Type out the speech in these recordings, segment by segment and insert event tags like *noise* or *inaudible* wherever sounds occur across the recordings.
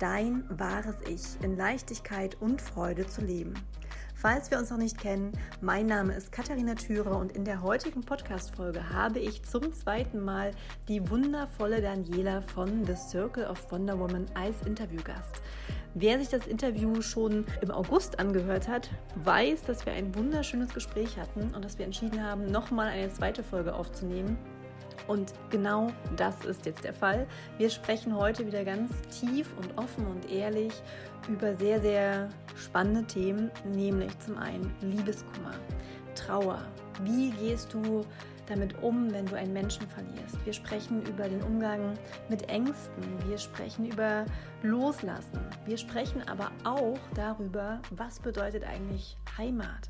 dein wahres Ich in Leichtigkeit und Freude zu leben. Falls wir uns noch nicht kennen, mein Name ist Katharina Thürer und in der heutigen Podcast-Folge habe ich zum zweiten Mal die wundervolle Daniela von The Circle of Wonder Woman als Interviewgast. Wer sich das Interview schon im August angehört hat, weiß, dass wir ein wunderschönes Gespräch hatten und dass wir entschieden haben, nochmal eine zweite Folge aufzunehmen. Und genau das ist jetzt der Fall. Wir sprechen heute wieder ganz tief und offen und ehrlich über sehr, sehr spannende Themen, nämlich zum einen Liebeskummer, Trauer. Wie gehst du damit um, wenn du einen Menschen verlierst. Wir sprechen über den Umgang mit Ängsten. Wir sprechen über Loslassen. Wir sprechen aber auch darüber, was bedeutet eigentlich Heimat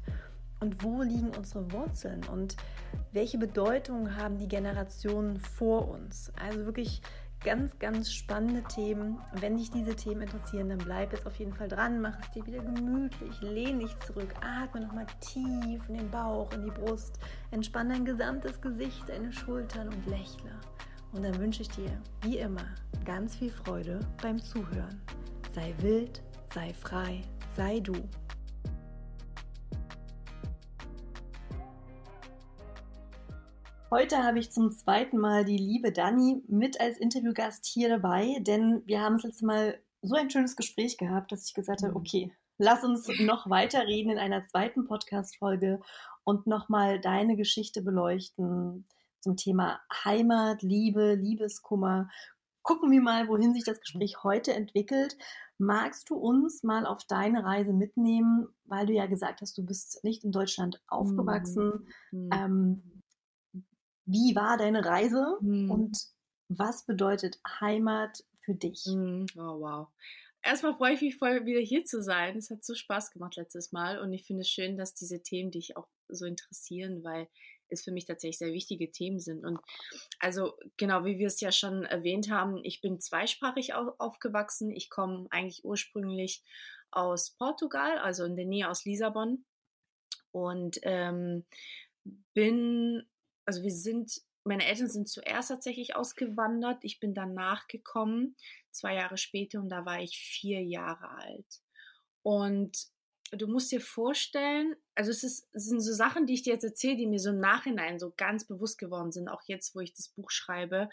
und wo liegen unsere Wurzeln und welche Bedeutung haben die Generationen vor uns. Also wirklich ganz, ganz spannende Themen. Wenn dich diese Themen interessieren, dann bleib jetzt auf jeden Fall dran, mach es dir wieder gemütlich, lehn dich zurück, atme nochmal tief in den Bauch, in die Brust, entspann dein gesamtes Gesicht, deine Schultern und lächle. Und dann wünsche ich dir, wie immer, ganz viel Freude beim Zuhören. Sei wild, sei frei, sei du. Heute habe ich zum zweiten Mal die liebe Dani mit als Interviewgast hier dabei, denn wir haben das letzte Mal so ein schönes Gespräch gehabt, dass ich gesagt habe, mhm. okay, lass uns noch weiter reden in einer zweiten Podcast-Folge und nochmal deine Geschichte beleuchten zum Thema Heimat, Liebe, Liebeskummer. Gucken wir mal, wohin sich das Gespräch heute entwickelt. Magst du uns mal auf deine Reise mitnehmen, weil du ja gesagt hast, du bist nicht in Deutschland aufgewachsen. Mhm. Ähm, wie war deine Reise mhm. und was bedeutet Heimat für dich? Mhm. Oh, wow. Erstmal freue ich mich voll, wieder hier zu sein. Es hat so Spaß gemacht letztes Mal und ich finde es schön, dass diese Themen dich auch so interessieren, weil es für mich tatsächlich sehr wichtige Themen sind. Und also genau, wie wir es ja schon erwähnt haben, ich bin zweisprachig aufgewachsen. Ich komme eigentlich ursprünglich aus Portugal, also in der Nähe aus Lissabon und ähm, bin also wir sind, meine Eltern sind zuerst tatsächlich ausgewandert. Ich bin dann nachgekommen, zwei Jahre später, und da war ich vier Jahre alt. Und du musst dir vorstellen, also es, ist, es sind so Sachen, die ich dir jetzt erzähle, die mir so im Nachhinein so ganz bewusst geworden sind, auch jetzt, wo ich das Buch schreibe.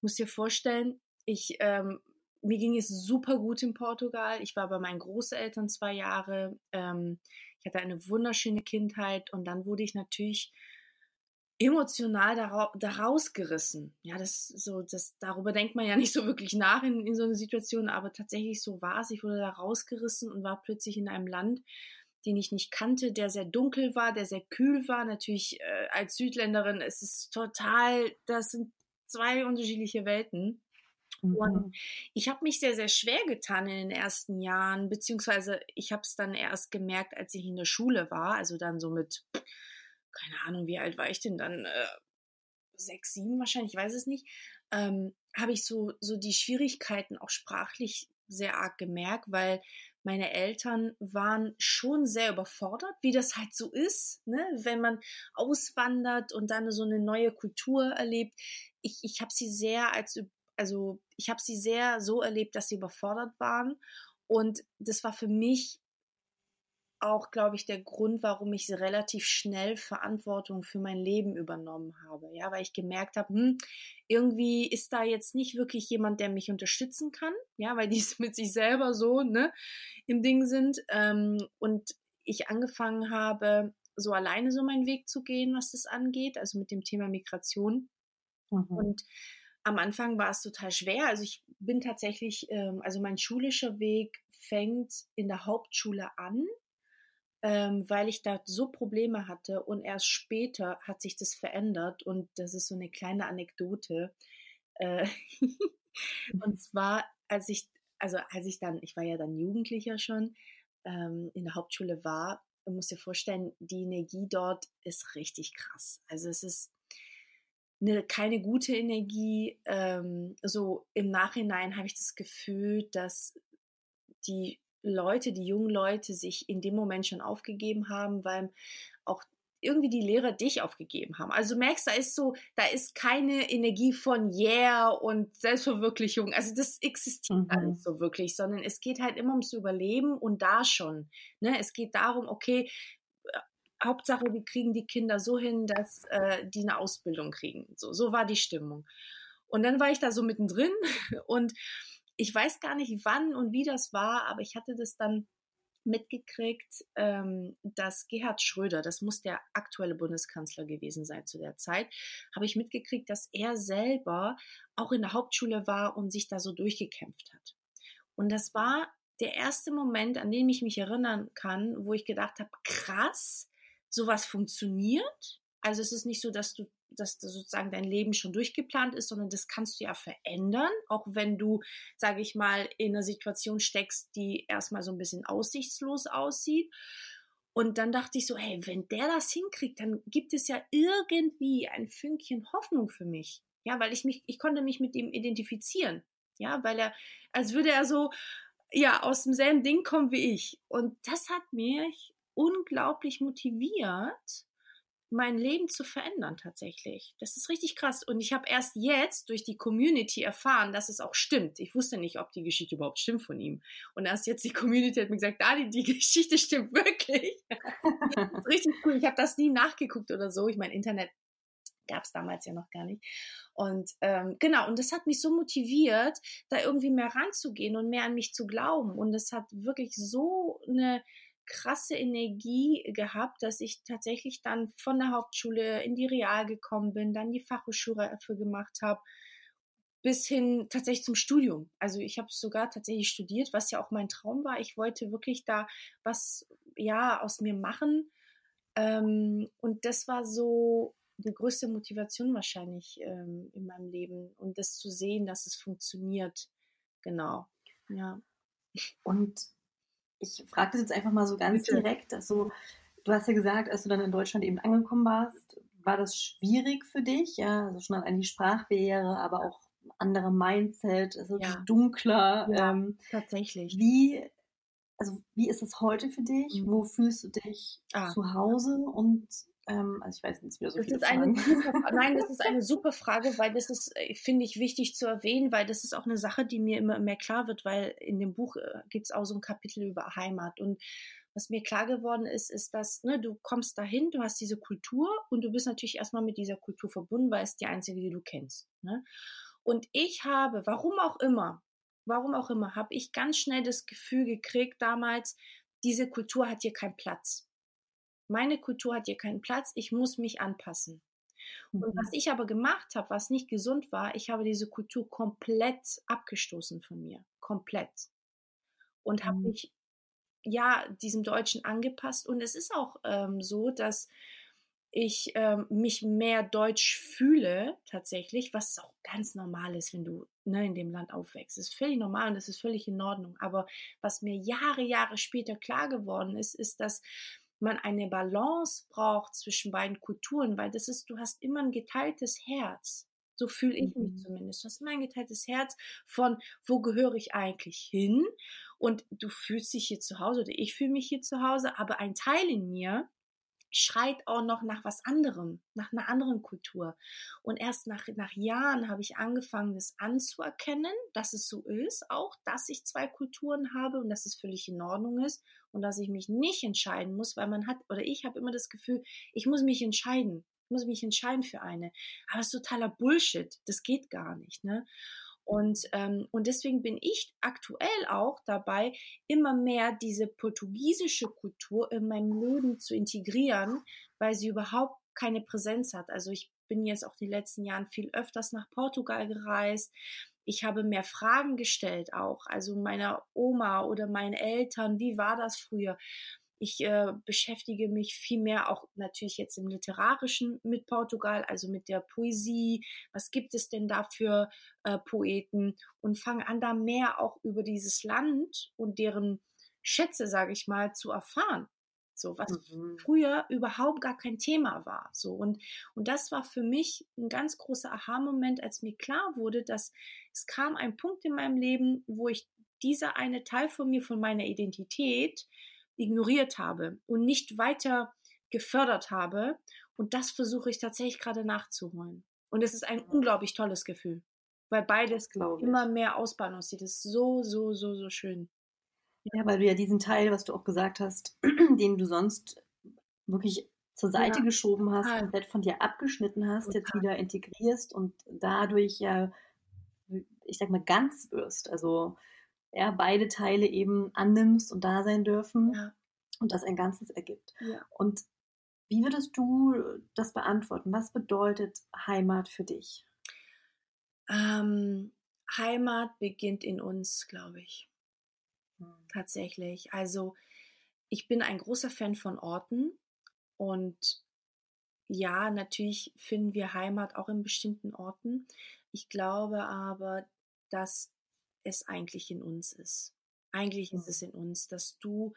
Musst dir vorstellen, ich, ähm, mir ging es super gut in Portugal. Ich war bei meinen Großeltern zwei Jahre. Ähm, ich hatte eine wunderschöne Kindheit und dann wurde ich natürlich emotional daraus gerissen. Ja, das so, das darüber denkt man ja nicht so wirklich nach in, in so einer Situation, aber tatsächlich so war es. Ich wurde da rausgerissen und war plötzlich in einem Land, den ich nicht kannte, der sehr dunkel war, der sehr kühl war. Natürlich äh, als Südländerin ist es total, das sind zwei unterschiedliche Welten. Mhm. Und ich habe mich sehr, sehr schwer getan in den ersten Jahren, beziehungsweise ich habe es dann erst gemerkt, als ich in der Schule war, also dann so mit keine Ahnung, wie alt war ich denn dann? Äh, sechs, sieben wahrscheinlich, ich weiß es nicht. Ähm, habe ich so, so die Schwierigkeiten auch sprachlich sehr arg gemerkt, weil meine Eltern waren schon sehr überfordert, wie das halt so ist, ne? wenn man auswandert und dann so eine neue Kultur erlebt. Ich, ich habe sie sehr als, also ich habe sie sehr so erlebt, dass sie überfordert waren. Und das war für mich auch, glaube ich, der Grund, warum ich relativ schnell Verantwortung für mein Leben übernommen habe. Ja, weil ich gemerkt habe, hm, irgendwie ist da jetzt nicht wirklich jemand, der mich unterstützen kann. Ja, weil *laughs* die mit sich selber so, ne, im Ding sind. Ähm, und ich angefangen habe, so alleine so meinen Weg zu gehen, was das angeht, also mit dem Thema Migration. Mhm. Und am Anfang war es total schwer. Also ich bin tatsächlich, ähm, also mein schulischer Weg fängt in der Hauptschule an ähm, weil ich da so Probleme hatte und erst später hat sich das verändert und das ist so eine kleine Anekdote. Äh, *laughs* und zwar, als ich, also als ich dann, ich war ja dann Jugendlicher schon, ähm, in der Hauptschule war, du musst dir vorstellen, die Energie dort ist richtig krass. Also es ist eine, keine gute Energie. Ähm, so im Nachhinein habe ich das Gefühl, dass die Leute, die jungen Leute sich in dem Moment schon aufgegeben haben, weil auch irgendwie die Lehrer dich aufgegeben haben. Also du merkst, da ist so, da ist keine Energie von Yeah und Selbstverwirklichung. Also das existiert mhm. gar nicht so wirklich, sondern es geht halt immer ums Überleben und da schon. Ne? Es geht darum, okay, äh, Hauptsache, wir kriegen die Kinder so hin, dass äh, die eine Ausbildung kriegen. So, so war die Stimmung. Und dann war ich da so mittendrin *laughs* und ich weiß gar nicht, wann und wie das war, aber ich hatte das dann mitgekriegt, ähm, dass Gerhard Schröder, das muss der aktuelle Bundeskanzler gewesen sein zu der Zeit, habe ich mitgekriegt, dass er selber auch in der Hauptschule war und sich da so durchgekämpft hat. Und das war der erste Moment, an den ich mich erinnern kann, wo ich gedacht habe, krass, sowas funktioniert. Also es ist nicht so, dass du dass sozusagen dein Leben schon durchgeplant ist, sondern das kannst du ja verändern, auch wenn du, sage ich mal, in einer Situation steckst, die erstmal so ein bisschen aussichtslos aussieht. Und dann dachte ich so, hey, wenn der das hinkriegt, dann gibt es ja irgendwie ein Fünkchen Hoffnung für mich. Ja, weil ich mich, ich konnte mich mit ihm identifizieren. Ja, weil er, als würde er so, ja, aus demselben Ding kommen wie ich. Und das hat mich unglaublich motiviert, mein Leben zu verändern tatsächlich. Das ist richtig krass. Und ich habe erst jetzt durch die Community erfahren, dass es auch stimmt. Ich wusste nicht, ob die Geschichte überhaupt stimmt von ihm. Und erst jetzt die Community hat mir gesagt, Dani, die *laughs* Geschichte stimmt wirklich. *laughs* das richtig cool. Ich habe das nie nachgeguckt oder so. Ich meine, Internet gab es damals ja noch gar nicht. Und ähm, genau, und das hat mich so motiviert, da irgendwie mehr ranzugehen und mehr an mich zu glauben. Und es hat wirklich so eine krasse Energie gehabt, dass ich tatsächlich dann von der Hauptschule in die Real gekommen bin, dann die Fachhochschule dafür gemacht habe, bis hin tatsächlich zum Studium. Also ich habe sogar tatsächlich studiert, was ja auch mein Traum war. Ich wollte wirklich da was ja aus mir machen. Ähm, und das war so die größte Motivation wahrscheinlich ähm, in meinem Leben und das zu sehen, dass es funktioniert. Genau. Ja. Und ich frage das jetzt einfach mal so ganz Bitte. direkt. Also, du hast ja gesagt, als du dann in Deutschland eben angekommen warst, war das schwierig für dich? Ja, also schon an die Sprachbarriere, aber auch andere Mindset, also ja. dunkler. Ja, ähm, tatsächlich. Wie, also wie ist es heute für dich? Mhm. Wo fühlst du dich ah. zu Hause und ähm, also ich weiß nicht wieder so das ist eine *laughs* Nein, das ist eine super Frage, weil das ist, äh, finde ich, wichtig zu erwähnen, weil das ist auch eine Sache, die mir immer mehr klar wird, weil in dem Buch äh, gibt es auch so ein Kapitel über Heimat. Und was mir klar geworden ist, ist, dass ne, du kommst dahin, du hast diese Kultur und du bist natürlich erstmal mit dieser Kultur verbunden, weil es die einzige, die du kennst. Ne? Und ich habe, warum auch immer, warum auch immer, habe ich ganz schnell das Gefühl gekriegt damals, diese Kultur hat hier keinen Platz meine Kultur hat hier keinen Platz, ich muss mich anpassen. Und was mhm. ich aber gemacht habe, was nicht gesund war, ich habe diese Kultur komplett abgestoßen von mir. Komplett. Und habe mhm. mich ja diesem Deutschen angepasst. Und es ist auch ähm, so, dass ich ähm, mich mehr deutsch fühle tatsächlich, was auch ganz normal ist, wenn du ne, in dem Land aufwächst. Das ist völlig normal und das ist völlig in Ordnung. Aber was mir Jahre, Jahre später klar geworden ist, ist, dass man eine Balance braucht zwischen beiden Kulturen, weil das ist, du hast immer ein geteiltes Herz. So fühle ich mich mhm. zumindest. Du hast immer ein geteiltes Herz von, wo gehöre ich eigentlich hin? Und du fühlst dich hier zu Hause oder ich fühle mich hier zu Hause, aber ein Teil in mir schreit auch noch nach was anderem, nach einer anderen Kultur. Und erst nach, nach Jahren habe ich angefangen, das anzuerkennen, dass es so ist, auch, dass ich zwei Kulturen habe und dass es völlig in Ordnung ist und dass ich mich nicht entscheiden muss, weil man hat, oder ich habe immer das Gefühl, ich muss mich entscheiden. Ich muss mich entscheiden für eine. Aber es ist totaler Bullshit. Das geht gar nicht. Ne? Und, ähm, und deswegen bin ich aktuell auch dabei, immer mehr diese portugiesische Kultur in meinem Leben zu integrieren, weil sie überhaupt keine Präsenz hat. Also ich bin jetzt auch die letzten Jahren viel öfters nach Portugal gereist. Ich habe mehr Fragen gestellt auch, also meiner Oma oder meinen Eltern, wie war das früher? Ich äh, beschäftige mich viel mehr auch natürlich jetzt im Literarischen mit Portugal, also mit der Poesie. Was gibt es denn da für äh, Poeten? Und fange an, da mehr auch über dieses Land und deren Schätze, sage ich mal, zu erfahren. So, was Mhm. früher überhaupt gar kein Thema war. So, und, und das war für mich ein ganz großer Aha-Moment, als mir klar wurde, dass es kam ein Punkt in meinem Leben, wo ich dieser eine Teil von mir, von meiner Identität ignoriert habe und nicht weiter gefördert habe. Und das versuche ich tatsächlich gerade nachzuholen. Und es ist ein unglaublich tolles Gefühl, weil beides Das glaube ich. immer mehr Ausbalanciert ist. Das ist so, so, so, so schön. Ja, weil du ja diesen Teil, was du auch gesagt hast, *clears throat* den du sonst wirklich zur Seite Ja, geschoben hast, total. komplett von dir abgeschnitten hast, jetzt Total. wieder integrierst und dadurch ja, ich sag mal, ganz wirst. Also ja, beide Teile eben annimmst und da sein dürfen Ja, und das ein Ganzes ergibt. ja. Und wie würdest du das beantworten? Was bedeutet Heimat für dich? Ähm, Heimat beginnt in uns, glaube ich. Tatsächlich. Also ich bin ein großer Fan von Orten und ja, natürlich finden wir Heimat auch in bestimmten Orten. Ich glaube aber, dass es eigentlich in uns ist. Eigentlich ist es in uns, dass du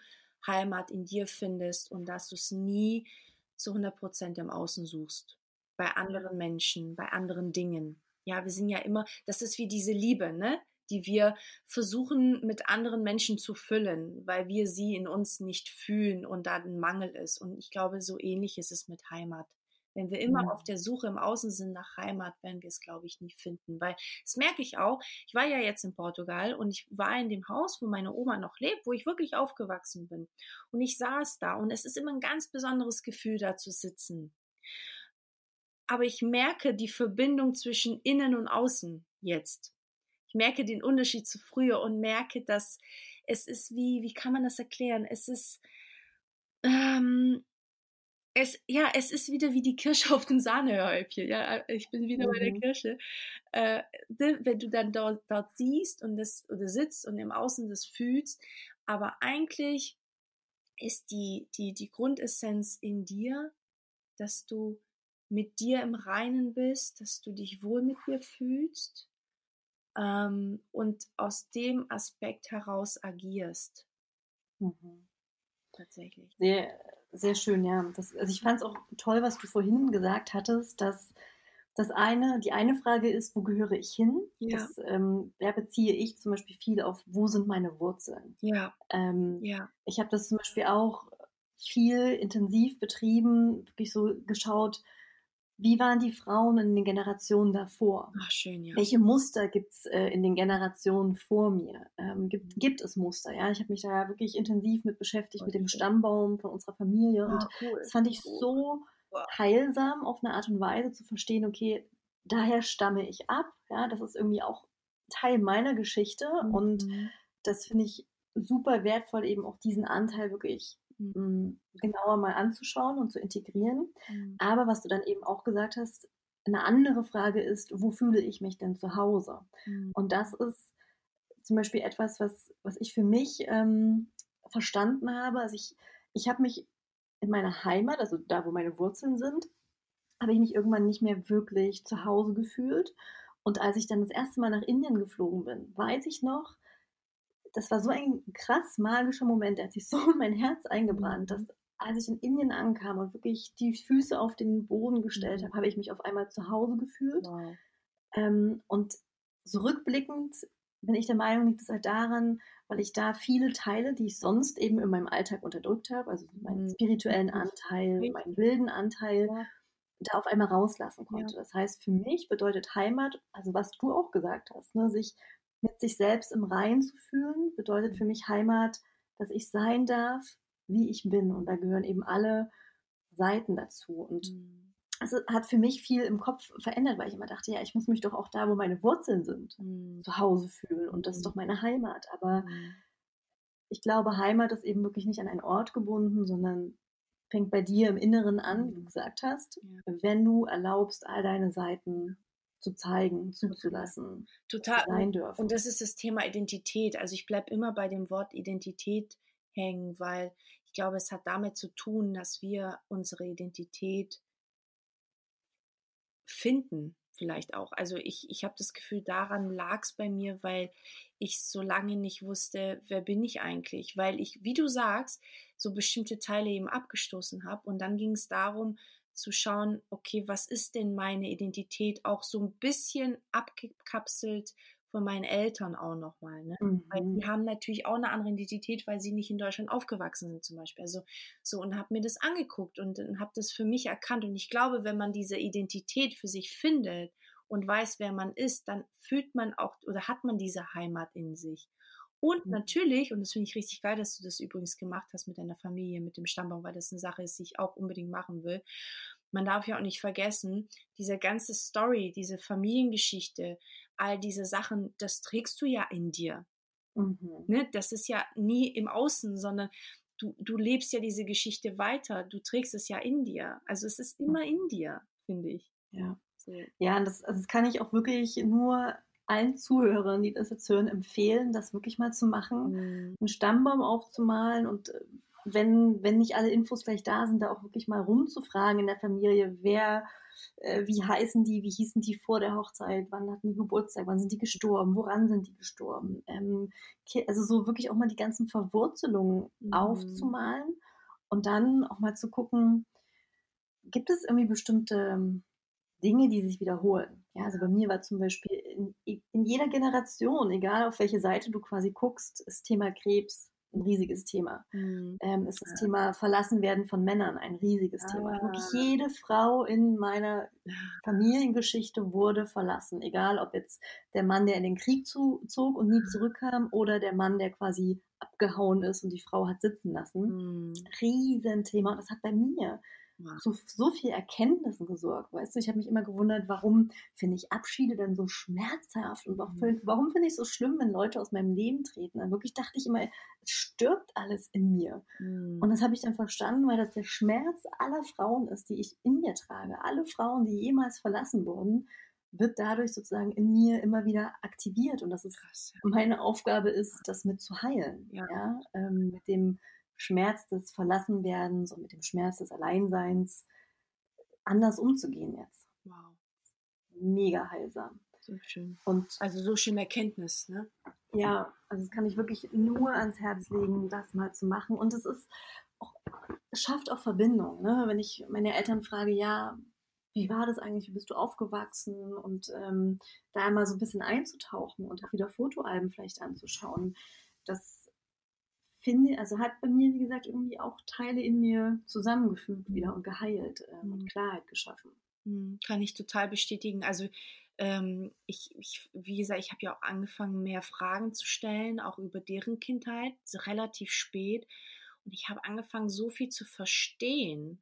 Heimat in dir findest und dass du es nie zu 100 Prozent im Außen suchst. Bei anderen Menschen, bei anderen Dingen. Ja, wir sind ja immer, das ist wie diese Liebe, ne? Die wir versuchen mit anderen Menschen zu füllen, weil wir sie in uns nicht fühlen und da ein Mangel ist. Und ich glaube, so ähnlich ist es mit Heimat. Wenn wir immer Ja. auf der Suche im Außen sind nach Heimat, werden wir es, glaube ich, nie finden. Weil das merke ich auch. Ich war ja jetzt in Portugal und ich war in dem Haus, wo meine Oma noch lebt, wo ich wirklich aufgewachsen bin. Und ich saß da und es ist immer ein ganz besonderes Gefühl, da zu sitzen. Aber ich merke die Verbindung zwischen innen und außen jetzt. Ich merke den Unterschied zu früher und merke, dass es ist wie, wie kann man das erklären? Es ist, ähm, es, ja, es ist wieder wie die Kirsche auf dem Sahnehäubchen. Ja, ich bin wieder bei der Mhm. Kirsche. Äh, wenn du dann dort, dort siehst und das oder sitzt und im Außen das fühlst, aber eigentlich ist die, die, die Grundessenz in dir, dass du mit dir im Reinen bist, dass du dich wohl mit dir fühlst ähm, und aus dem Aspekt heraus agierst, Mhm. tatsächlich. Sehr, sehr schön, ja. Das, also ich fand es auch toll, was du vorhin gesagt hattest, dass das eine, die eine Frage ist, wo gehöre ich hin? Ja. Das ähm, da beziehe ich zum Beispiel viel auf, wo sind meine Wurzeln? Ja, Ähm, ja, ich habe das zum Beispiel auch viel intensiv betrieben, wirklich so geschaut, wie waren die Frauen in den Generationen davor? ach schön, ja. Welche Muster gibt es äh, in den Generationen vor mir? Ähm, gibt, gibt es Muster? Ja, ich habe mich da wirklich intensiv mit beschäftigt, mit dem Okay. Stammbaum von unserer Familie. Und Ah, cool. das fand ich so Wow. heilsam auf eine Art und Weise zu verstehen, okay, daher stamme ich ab. Ja, das ist irgendwie auch Teil meiner Geschichte. Und Mhm. das finde ich super wertvoll, eben auch diesen Anteil wirklich Mhm. mh, genauer mal anzuschauen und zu integrieren. Mhm. Aber was du dann eben auch gesagt hast, eine andere Frage ist, wo fühle ich mich denn zu Hause? Mhm. Und das ist zum Beispiel etwas, was, was ich für mich ähm, verstanden habe. Also ich, ich habe mich in meiner Heimat, also da, wo meine Wurzeln sind, habe ich mich irgendwann nicht mehr wirklich zu Hause gefühlt. Und als ich dann das erste Mal nach Indien geflogen bin, weiß ich noch, das war so ein krass magischer Moment, der hat sich *laughs* so in mein Herz eingebrannt, dass als ich in Indien ankam und wirklich die Füße auf den Boden gestellt Mhm. habe, habe ich mich auf einmal zu Hause gefühlt. Wow. Ähm, und zurückblickend bin ich der Meinung, liegt es halt daran, weil ich da viele Teile, die ich sonst eben in meinem Alltag unterdrückt habe, also meinen Mhm. spirituellen. Anteil, meinen wilden Anteil, Ja. da auf einmal rauslassen konnte. Das heißt, für mich bedeutet Heimat, also was du auch gesagt hast, ne, sich mit sich selbst im Reinen zu fühlen, bedeutet für mich Heimat, dass ich sein darf, wie ich bin. Und da gehören eben alle Seiten dazu. Und Mhm. es hat für mich viel im Kopf verändert, weil ich immer dachte, ja, ich muss mich doch auch da, wo meine Wurzeln sind, Mhm. zu Hause fühlen. Und das ist Mhm. doch meine Heimat. Aber Mhm. ich glaube, Heimat ist eben wirklich nicht an einen Ort gebunden, sondern fängt bei dir im Inneren an, wie du Mhm. gesagt hast, Ja. wenn du erlaubst, all deine Seiten zu zeigen, zuzulassen, Total. sein dürfen. Und das ist das Thema Identität. Also ich bleibe immer bei dem Wort Identität hängen, weil ich glaube, es hat damit zu tun, dass wir unsere Identität finden, vielleicht auch. Also ich, ich habe das Gefühl, daran lag es bei mir, weil ich so lange nicht wusste, wer bin ich eigentlich, weil ich, wie du sagst, so bestimmte Teile eben abgestoßen habe und dann ging es darum zu schauen, okay, was ist denn meine Identität auch so ein bisschen abgekapselt von meinen Eltern auch nochmal. Ne? Mhm. Weil die haben natürlich auch eine andere Identität, weil sie nicht in Deutschland aufgewachsen sind zum Beispiel. Also so und habe mir das angeguckt und, und habe das für mich erkannt. Und ich glaube, wenn man diese Identität für sich findet und weiß, wer man ist, dann fühlt man auch oder hat man diese Heimat in sich. Und mhm. natürlich, und das finde ich richtig geil, dass du das übrigens gemacht hast mit deiner Familie, mit dem Stammbaum, weil das eine Sache ist, die ich auch unbedingt machen will. Man darf ja auch nicht vergessen, diese ganze Story, diese Familiengeschichte, all diese Sachen, das trägst du ja in dir. Mhm. Ne? Das ist ja nie im Außen, sondern du, du lebst ja diese Geschichte weiter. Du trägst es ja in dir. Also es ist immer in dir, finde ich. Ja. So. Ja, das, also das kann ich auch wirklich nur allen Zuhörern, die das jetzt hören, empfehlen, das wirklich mal zu machen, mhm. einen Stammbaum aufzumalen und äh, wenn, wenn nicht alle Infos gleich da sind, da auch wirklich mal rumzufragen in der Familie, wer äh, wie heißen die, wie hießen die vor der Hochzeit, wann hatten die Geburtstag, wann sind die gestorben, woran sind die gestorben. Ähm, also so wirklich auch mal die ganzen Verwurzelungen mhm. aufzumalen und dann auch mal zu gucken, gibt es irgendwie bestimmte ähm, Dinge, die sich wiederholen. Ja, also bei mir war zum Beispiel in, jeder Generation, egal auf welche Seite du quasi guckst, ist Thema Krebs ein riesiges Thema. Mhm. Ähm, ist das ja. Thema Verlassenwerden von Männern ein riesiges ah. Thema. Wirklich jede Frau in meiner Familiengeschichte wurde verlassen. Egal, ob jetzt der Mann, der in den Krieg zu, zog und nie zurückkam, oder der Mann, der quasi abgehauen ist und die Frau hat sitzen lassen. Mhm. Riesenthema. Und das hat bei mir so, so viel Erkenntnissen gesorgt. Weißt du, ich habe mich immer gewundert, warum finde ich Abschiede denn so schmerzhaft und warum, mhm. warum finde ich es so schlimm, wenn Leute aus meinem Leben treten. Dann wirklich dachte ich immer, es stirbt alles in mir. Mhm. Und das habe ich dann verstanden, weil das der Schmerz aller Frauen ist, die ich in mir trage. Alle Frauen, die jemals verlassen wurden, wird dadurch sozusagen in mir immer wieder aktiviert und dass es Krass, ja. meine Aufgabe ist, das mit zu heilen. Ja. ja? Ähm, mit dem Schmerz des Verlassenwerdens und mit dem Schmerz des Alleinseins anders umzugehen jetzt. Wow. Mega heilsam. So schön. Und also so schön Erkenntnis, ne? Ja, also das kann ich wirklich nur ans Herz legen, das mal zu machen. Und es ist auch, es schafft auch Verbindung. Ne? Wenn ich meine Eltern frage, ja, wie war das eigentlich, wie bist du aufgewachsen? Und ähm, da mal so ein bisschen einzutauchen und auch wieder Fotoalben vielleicht anzuschauen. Das finde, also hat bei mir, wie gesagt, irgendwie auch Teile in mir zusammengefügt wieder und geheilt ähm, und mhm. Klarheit geschaffen. Mhm, kann ich total bestätigen. Also ähm, ich, ich, wie gesagt, ich habe ja auch angefangen, mehr Fragen zu stellen, auch über deren Kindheit, so relativ spät. Und ich habe angefangen, so viel zu verstehen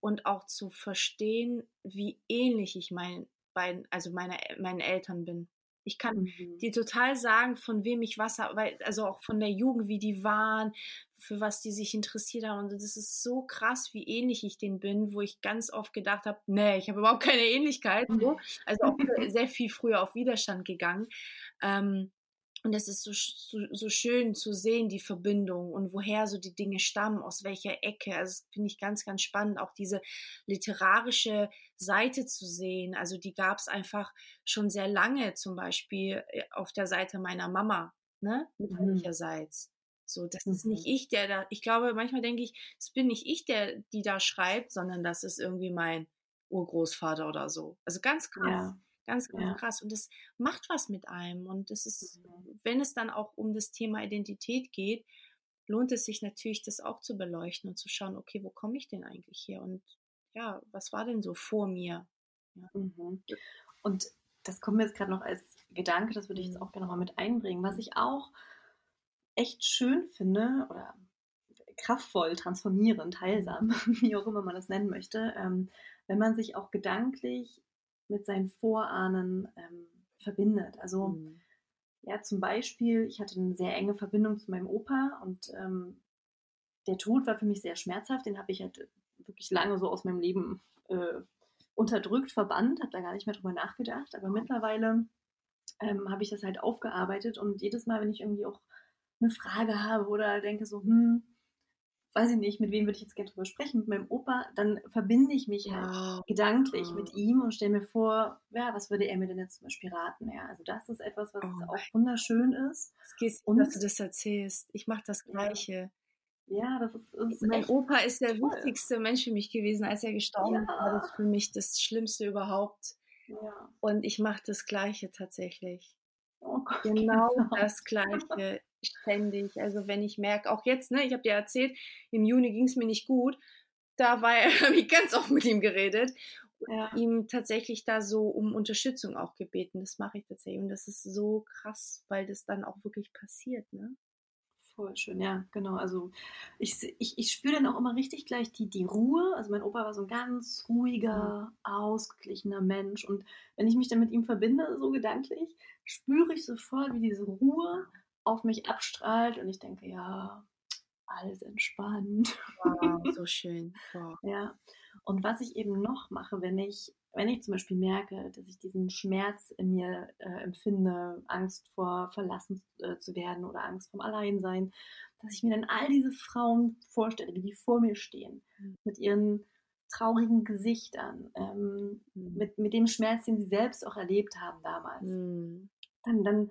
und auch zu verstehen, wie ähnlich ich meinen beiden, also meine, meinen Eltern bin. Ich kann mhm. dir total sagen, von wem ich was habe, also auch von der Jugend, wie die waren, für was die sich interessiert haben. Und das ist so krass, wie ähnlich ich denen bin, wo ich ganz oft gedacht habe, nee, ich habe überhaupt keine Ähnlichkeit. So. *laughs* Also auch sehr viel früher auf Widerstand gegangen. Ähm, und es ist so, so, so, schön zu sehen, die Verbindung und woher so die Dinge stammen, aus welcher Ecke. Also finde ich ganz, ganz spannend, auch diese literarische Seite zu sehen. Also die gab es einfach schon sehr lange, zum Beispiel äh, auf der Seite meiner Mama, ne, mütterlicherseits. Mhm. So, das ist nicht mhm. ich, der da, ich glaube, manchmal denke ich, es bin nicht ich, der, die da schreibt, sondern das ist irgendwie mein Urgroßvater oder so. Also ganz krass. Ja. Ganz, ganz ja. krass. Und das macht was mit einem. Und das ist, mhm. wenn es dann auch um das Thema Identität geht, lohnt es sich natürlich, das auch zu beleuchten und zu schauen, okay, wo komme ich denn eigentlich her? Und ja, was war denn so vor mir? Ja. Mhm. Und das kommt mir jetzt gerade noch als Gedanke, das würde ich jetzt mhm. auch gerne mal mit einbringen. Was ich auch echt schön finde oder kraftvoll, transformierend, heilsam, *laughs* wie auch immer man das nennen möchte, ähm, wenn man sich auch gedanklich mit seinen Vorahnen ähm, verbindet. Also mhm. ja, zum Beispiel, ich hatte eine sehr enge Verbindung zu meinem Opa und ähm, der Tod war für mich sehr schmerzhaft. Den habe ich halt wirklich lange so aus meinem Leben äh, unterdrückt, verbannt, habe da gar nicht mehr drüber nachgedacht. Aber mittlerweile ähm, habe ich das halt aufgearbeitet und jedes Mal, wenn ich irgendwie auch eine Frage habe oder denke so, hm, weiß ich nicht, mit wem würde ich jetzt gerne drüber sprechen, mit meinem Opa, dann verbinde ich mich halt Wow. gedanklich Oh. mit ihm und stelle mir vor, ja, was würde er mir denn jetzt zum Beispiel raten? Ja, also das ist etwas, was Oh auch wunderschön ist. Es geht Und- dass du das erzählst. Ich mache das Ja. Gleiche. Ja, das ist, ist Mein Opa ist der toll. wichtigste Mensch für mich gewesen. Als er gestorben ist, war Ja. das für mich das Schlimmste überhaupt. Ja. Und ich mache das Gleiche tatsächlich. Oh Gott, Genau Gänsehaut. das Gleiche ständig. Also wenn ich merke, auch jetzt, ne, ich habe dir erzählt, im Juni ging es mir nicht gut. Da war *laughs* habe ich ganz oft mit ihm geredet, Ja. ihm tatsächlich da so um Unterstützung auch gebeten. Das mache ich tatsächlich. Und das ist so krass, weil das dann auch wirklich passiert, ne? Voll schön, ja, genau. Also ich, ich, ich spüre dann auch immer richtig gleich die, die Ruhe. Also mein Opa war so ein ganz ruhiger, ausgeglichener Mensch. Und wenn ich mich dann mit ihm verbinde, so gedanklich, spüre ich sofort, wie diese Ruhe auf mich abstrahlt. Und ich denke, ja, alles entspannt. Wow, *laughs* so schön. Wow. Ja. Und was ich eben noch mache, wenn ich, wenn ich zum Beispiel merke, dass ich diesen Schmerz in mir äh, empfinde, Angst vor verlassen äh, zu werden oder Angst vom Alleinsein, dass ich mir dann all diese Frauen vorstelle, die vor mir stehen, Mhm. mit ihren traurigen Gesichtern, ähm, Mhm. mit, mit dem Schmerz, den sie selbst auch erlebt haben damals. Mhm. Dann, dann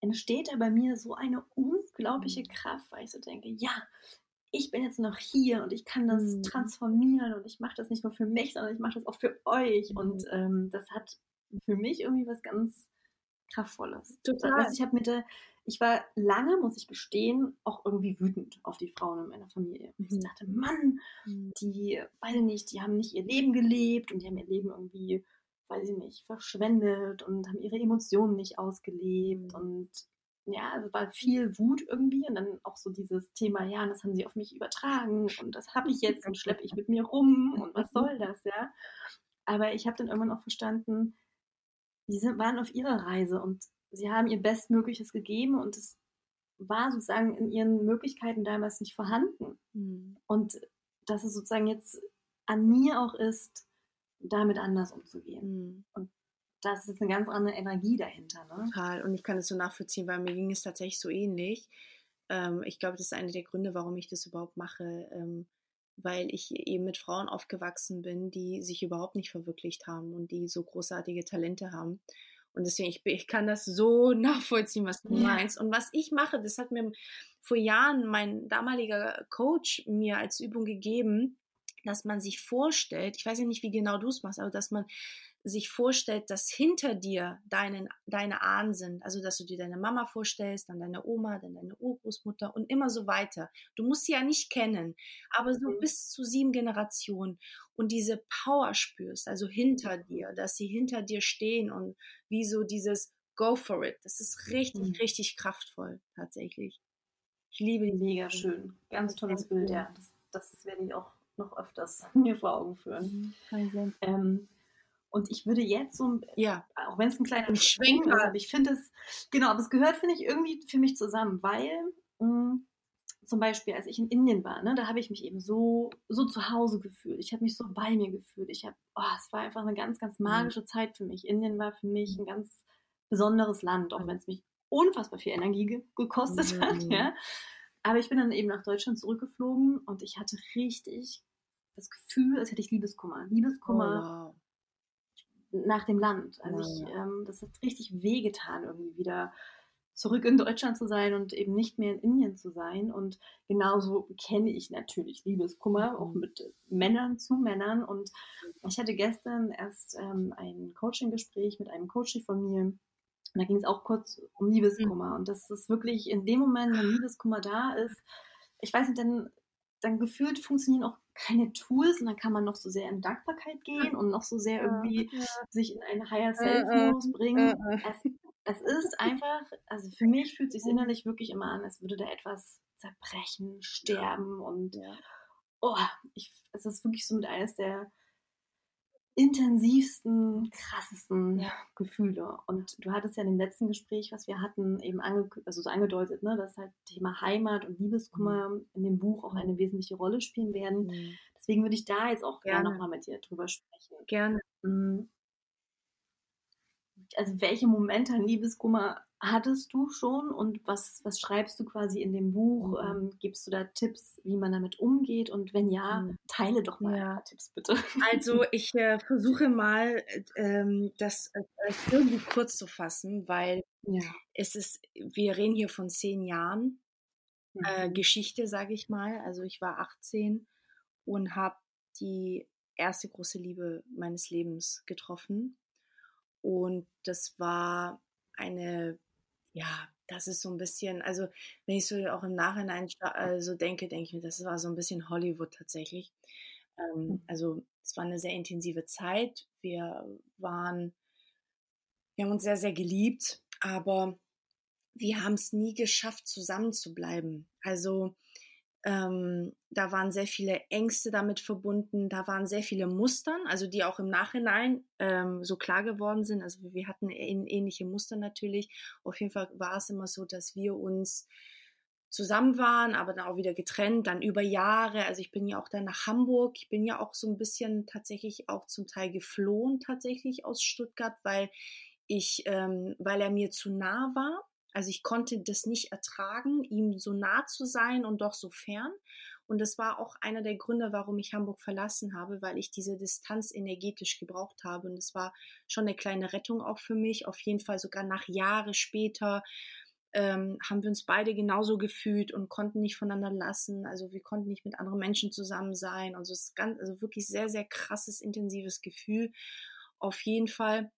entsteht da bei mir so eine unglaubliche Mhm. Kraft, weil ich so denke, ja, ich bin jetzt noch hier und ich kann das Mhm. transformieren und ich mache das nicht nur für mich, sondern ich mache das auch für euch. Mhm. Und ähm, das hat für mich irgendwie was ganz Kraftvolles. Total. Heißt, ich habe mit der, ich war lange, muss ich gestehen, auch irgendwie wütend auf die Frauen in meiner Familie. Ich Mhm. dachte, Mann, Mhm. die, weiß ich nicht, die haben nicht ihr Leben gelebt und die haben ihr Leben irgendwie, weiß ich nicht, verschwendet und haben ihre Emotionen nicht ausgelebt Mhm. und ja, also war viel Wut irgendwie und dann auch so dieses Thema, ja, das haben sie auf mich übertragen und das habe ich jetzt und schleppe ich *laughs* mit mir rum und was soll das, ja. Aber ich habe dann irgendwann auch verstanden, die sind, waren auf ihrer Reise und sie haben ihr Bestmögliches gegeben und es war sozusagen in ihren Möglichkeiten damals nicht vorhanden. Mhm. Und dass es sozusagen jetzt an mir auch ist, damit anders umzugehen. Mhm. Das ist eine ganz andere Energie dahinter. Ne? Total. Und ich kann es so nachvollziehen, weil mir ging es tatsächlich so ähnlich. Ähm, ich glaube, das ist einer der Gründe, warum ich das überhaupt mache, ähm, weil ich eben mit Frauen aufgewachsen bin, die sich überhaupt nicht verwirklicht haben und die so großartige Talente haben. Und deswegen, ich, ich kann das so *laughs* nachvollziehen, was du Ja. meinst. Und was ich mache, das hat mir vor Jahren mein damaliger Coach mir als Übung gegeben, dass man sich vorstellt, ich weiß ja nicht, wie genau du es machst, aber dass man sich vorstellt, dass hinter dir deinen, deine Ahnen sind. Also, dass du dir deine Mama vorstellst, dann deine Oma, dann deine Urgroßmutter und immer so weiter. Du musst sie ja nicht kennen, aber so Mhm. bis zu sieben Generationen und diese Power spürst, also hinter dir, dass sie hinter dir stehen und wie so dieses Go for it. Das ist richtig, Mhm. richtig kraftvoll, tatsächlich. Ich liebe die Mega schön. Ganz tolles Bild, ja. Das, das werde ich auch noch öfters *laughs* mir vor Augen führen. Mhm. Ähm, und ich würde jetzt so, Ja, auch wenn es ein kleiner Ein Schwenk ist, aber ich finde es, genau, aber es gehört, finde ich, irgendwie für mich zusammen, weil mh, zum Beispiel, als ich in Indien war, ne, da habe ich mich eben so, so zu Hause gefühlt. Ich habe mich so bei mir gefühlt. Ich habe, oh, es war einfach eine ganz, ganz magische Zeit für mich. Indien war für mich ein ganz besonderes Land, auch Mhm. wenn es mich unfassbar viel Energie ge gekostet Mhm. hat, ja. Aber ich bin dann eben nach Deutschland zurückgeflogen und ich hatte richtig das Gefühl, als hätte ich Liebeskummer. Liebeskummer oh, wow. nach dem Land. Also ich, Ja. ähm, das hat richtig wehgetan, irgendwie wieder zurück in Deutschland zu sein und eben nicht mehr in Indien zu sein. Und genauso kenne ich natürlich Liebeskummer, auch Mhm. mit Männern zu Männern. Und ich hatte gestern erst ähm, ein Coaching-Gespräch mit einem Coach von mir. Und da ging es auch kurz um Liebeskummer. Und das ist wirklich in dem Moment, wenn Liebeskummer da ist, ich weiß nicht, dann, dann gefühlt funktionieren auch keine Tools und dann kann man noch so sehr in Dankbarkeit gehen und noch so sehr irgendwie sich in einen Higher Self-Modus bringen. Es, es ist *laughs* einfach, also für mich fühlt es sich innerlich wirklich immer an, als würde da etwas zerbrechen, sterben und Ja. oh, ich, es ist wirklich so mit eines der intensivsten, krassesten Ja. Gefühle. Und du hattest ja in dem letzten Gespräch, was wir hatten, eben ange also so angedeutet, ne, dass halt Thema Heimat und Liebeskummer in dem Buch auch eine wesentliche Rolle spielen werden. Mhm. Deswegen würde ich da jetzt auch gerne nochmal mit dir drüber sprechen. Gerne. Mm. Also welche Momente an Liebeskummer hattest du schon und was, was schreibst du quasi in dem Buch? Mhm. Ähm, gibst du da Tipps, wie man damit umgeht? Und wenn ja, mhm. teile doch mal ja. ein paar Tipps bitte. Also *laughs* ich äh, versuche mal, ähm, das äh, irgendwie kurz zu fassen, weil ja. es ist, wir reden hier von zehn Jahren äh, mhm. Geschichte, sage ich mal. Also ich war 18 und habe die erste große Liebe meines Lebens getroffen. Und das war eine ja, das ist so ein bisschen, also wenn ich so auch im Nachhinein äh, so denke, denke ich mir, das war so ein bisschen Hollywood tatsächlich. Ähm, mhm. Also es war eine sehr intensive Zeit. Wir waren, wir haben uns sehr, sehr geliebt, aber wir haben es nie geschafft, zusammen zu bleiben. Also ähm, da waren sehr viele Ängste damit verbunden, da waren sehr viele Mustern, also die auch im Nachhinein ähm, so klar geworden sind. Also wir hatten ähnliche Muster natürlich. Auf jeden Fall war es immer so, dass wir uns zusammen waren, aber dann auch wieder getrennt, dann über Jahre. Also ich bin ja auch dann nach Hamburg. Ich bin ja auch so ein bisschen tatsächlich auch zum Teil geflohen tatsächlich aus Stuttgart, weil ich, ähm, weil er mir zu nah war. Also ich konnte das nicht ertragen, ihm so nah zu sein und doch so fern. Und das war auch einer der Gründe, warum ich Hamburg verlassen habe, weil ich diese Distanz energetisch gebraucht habe. Und es war schon eine kleine Rettung auch für mich. Auf jeden Fall sogar nach Jahre später ähm, haben wir uns beide genauso gefühlt und konnten nicht voneinander lassen. Also wir konnten nicht mit anderen Menschen zusammen sein. Also es ist ganz, also wirklich sehr, sehr krasses, intensives Gefühl. Auf jeden Fall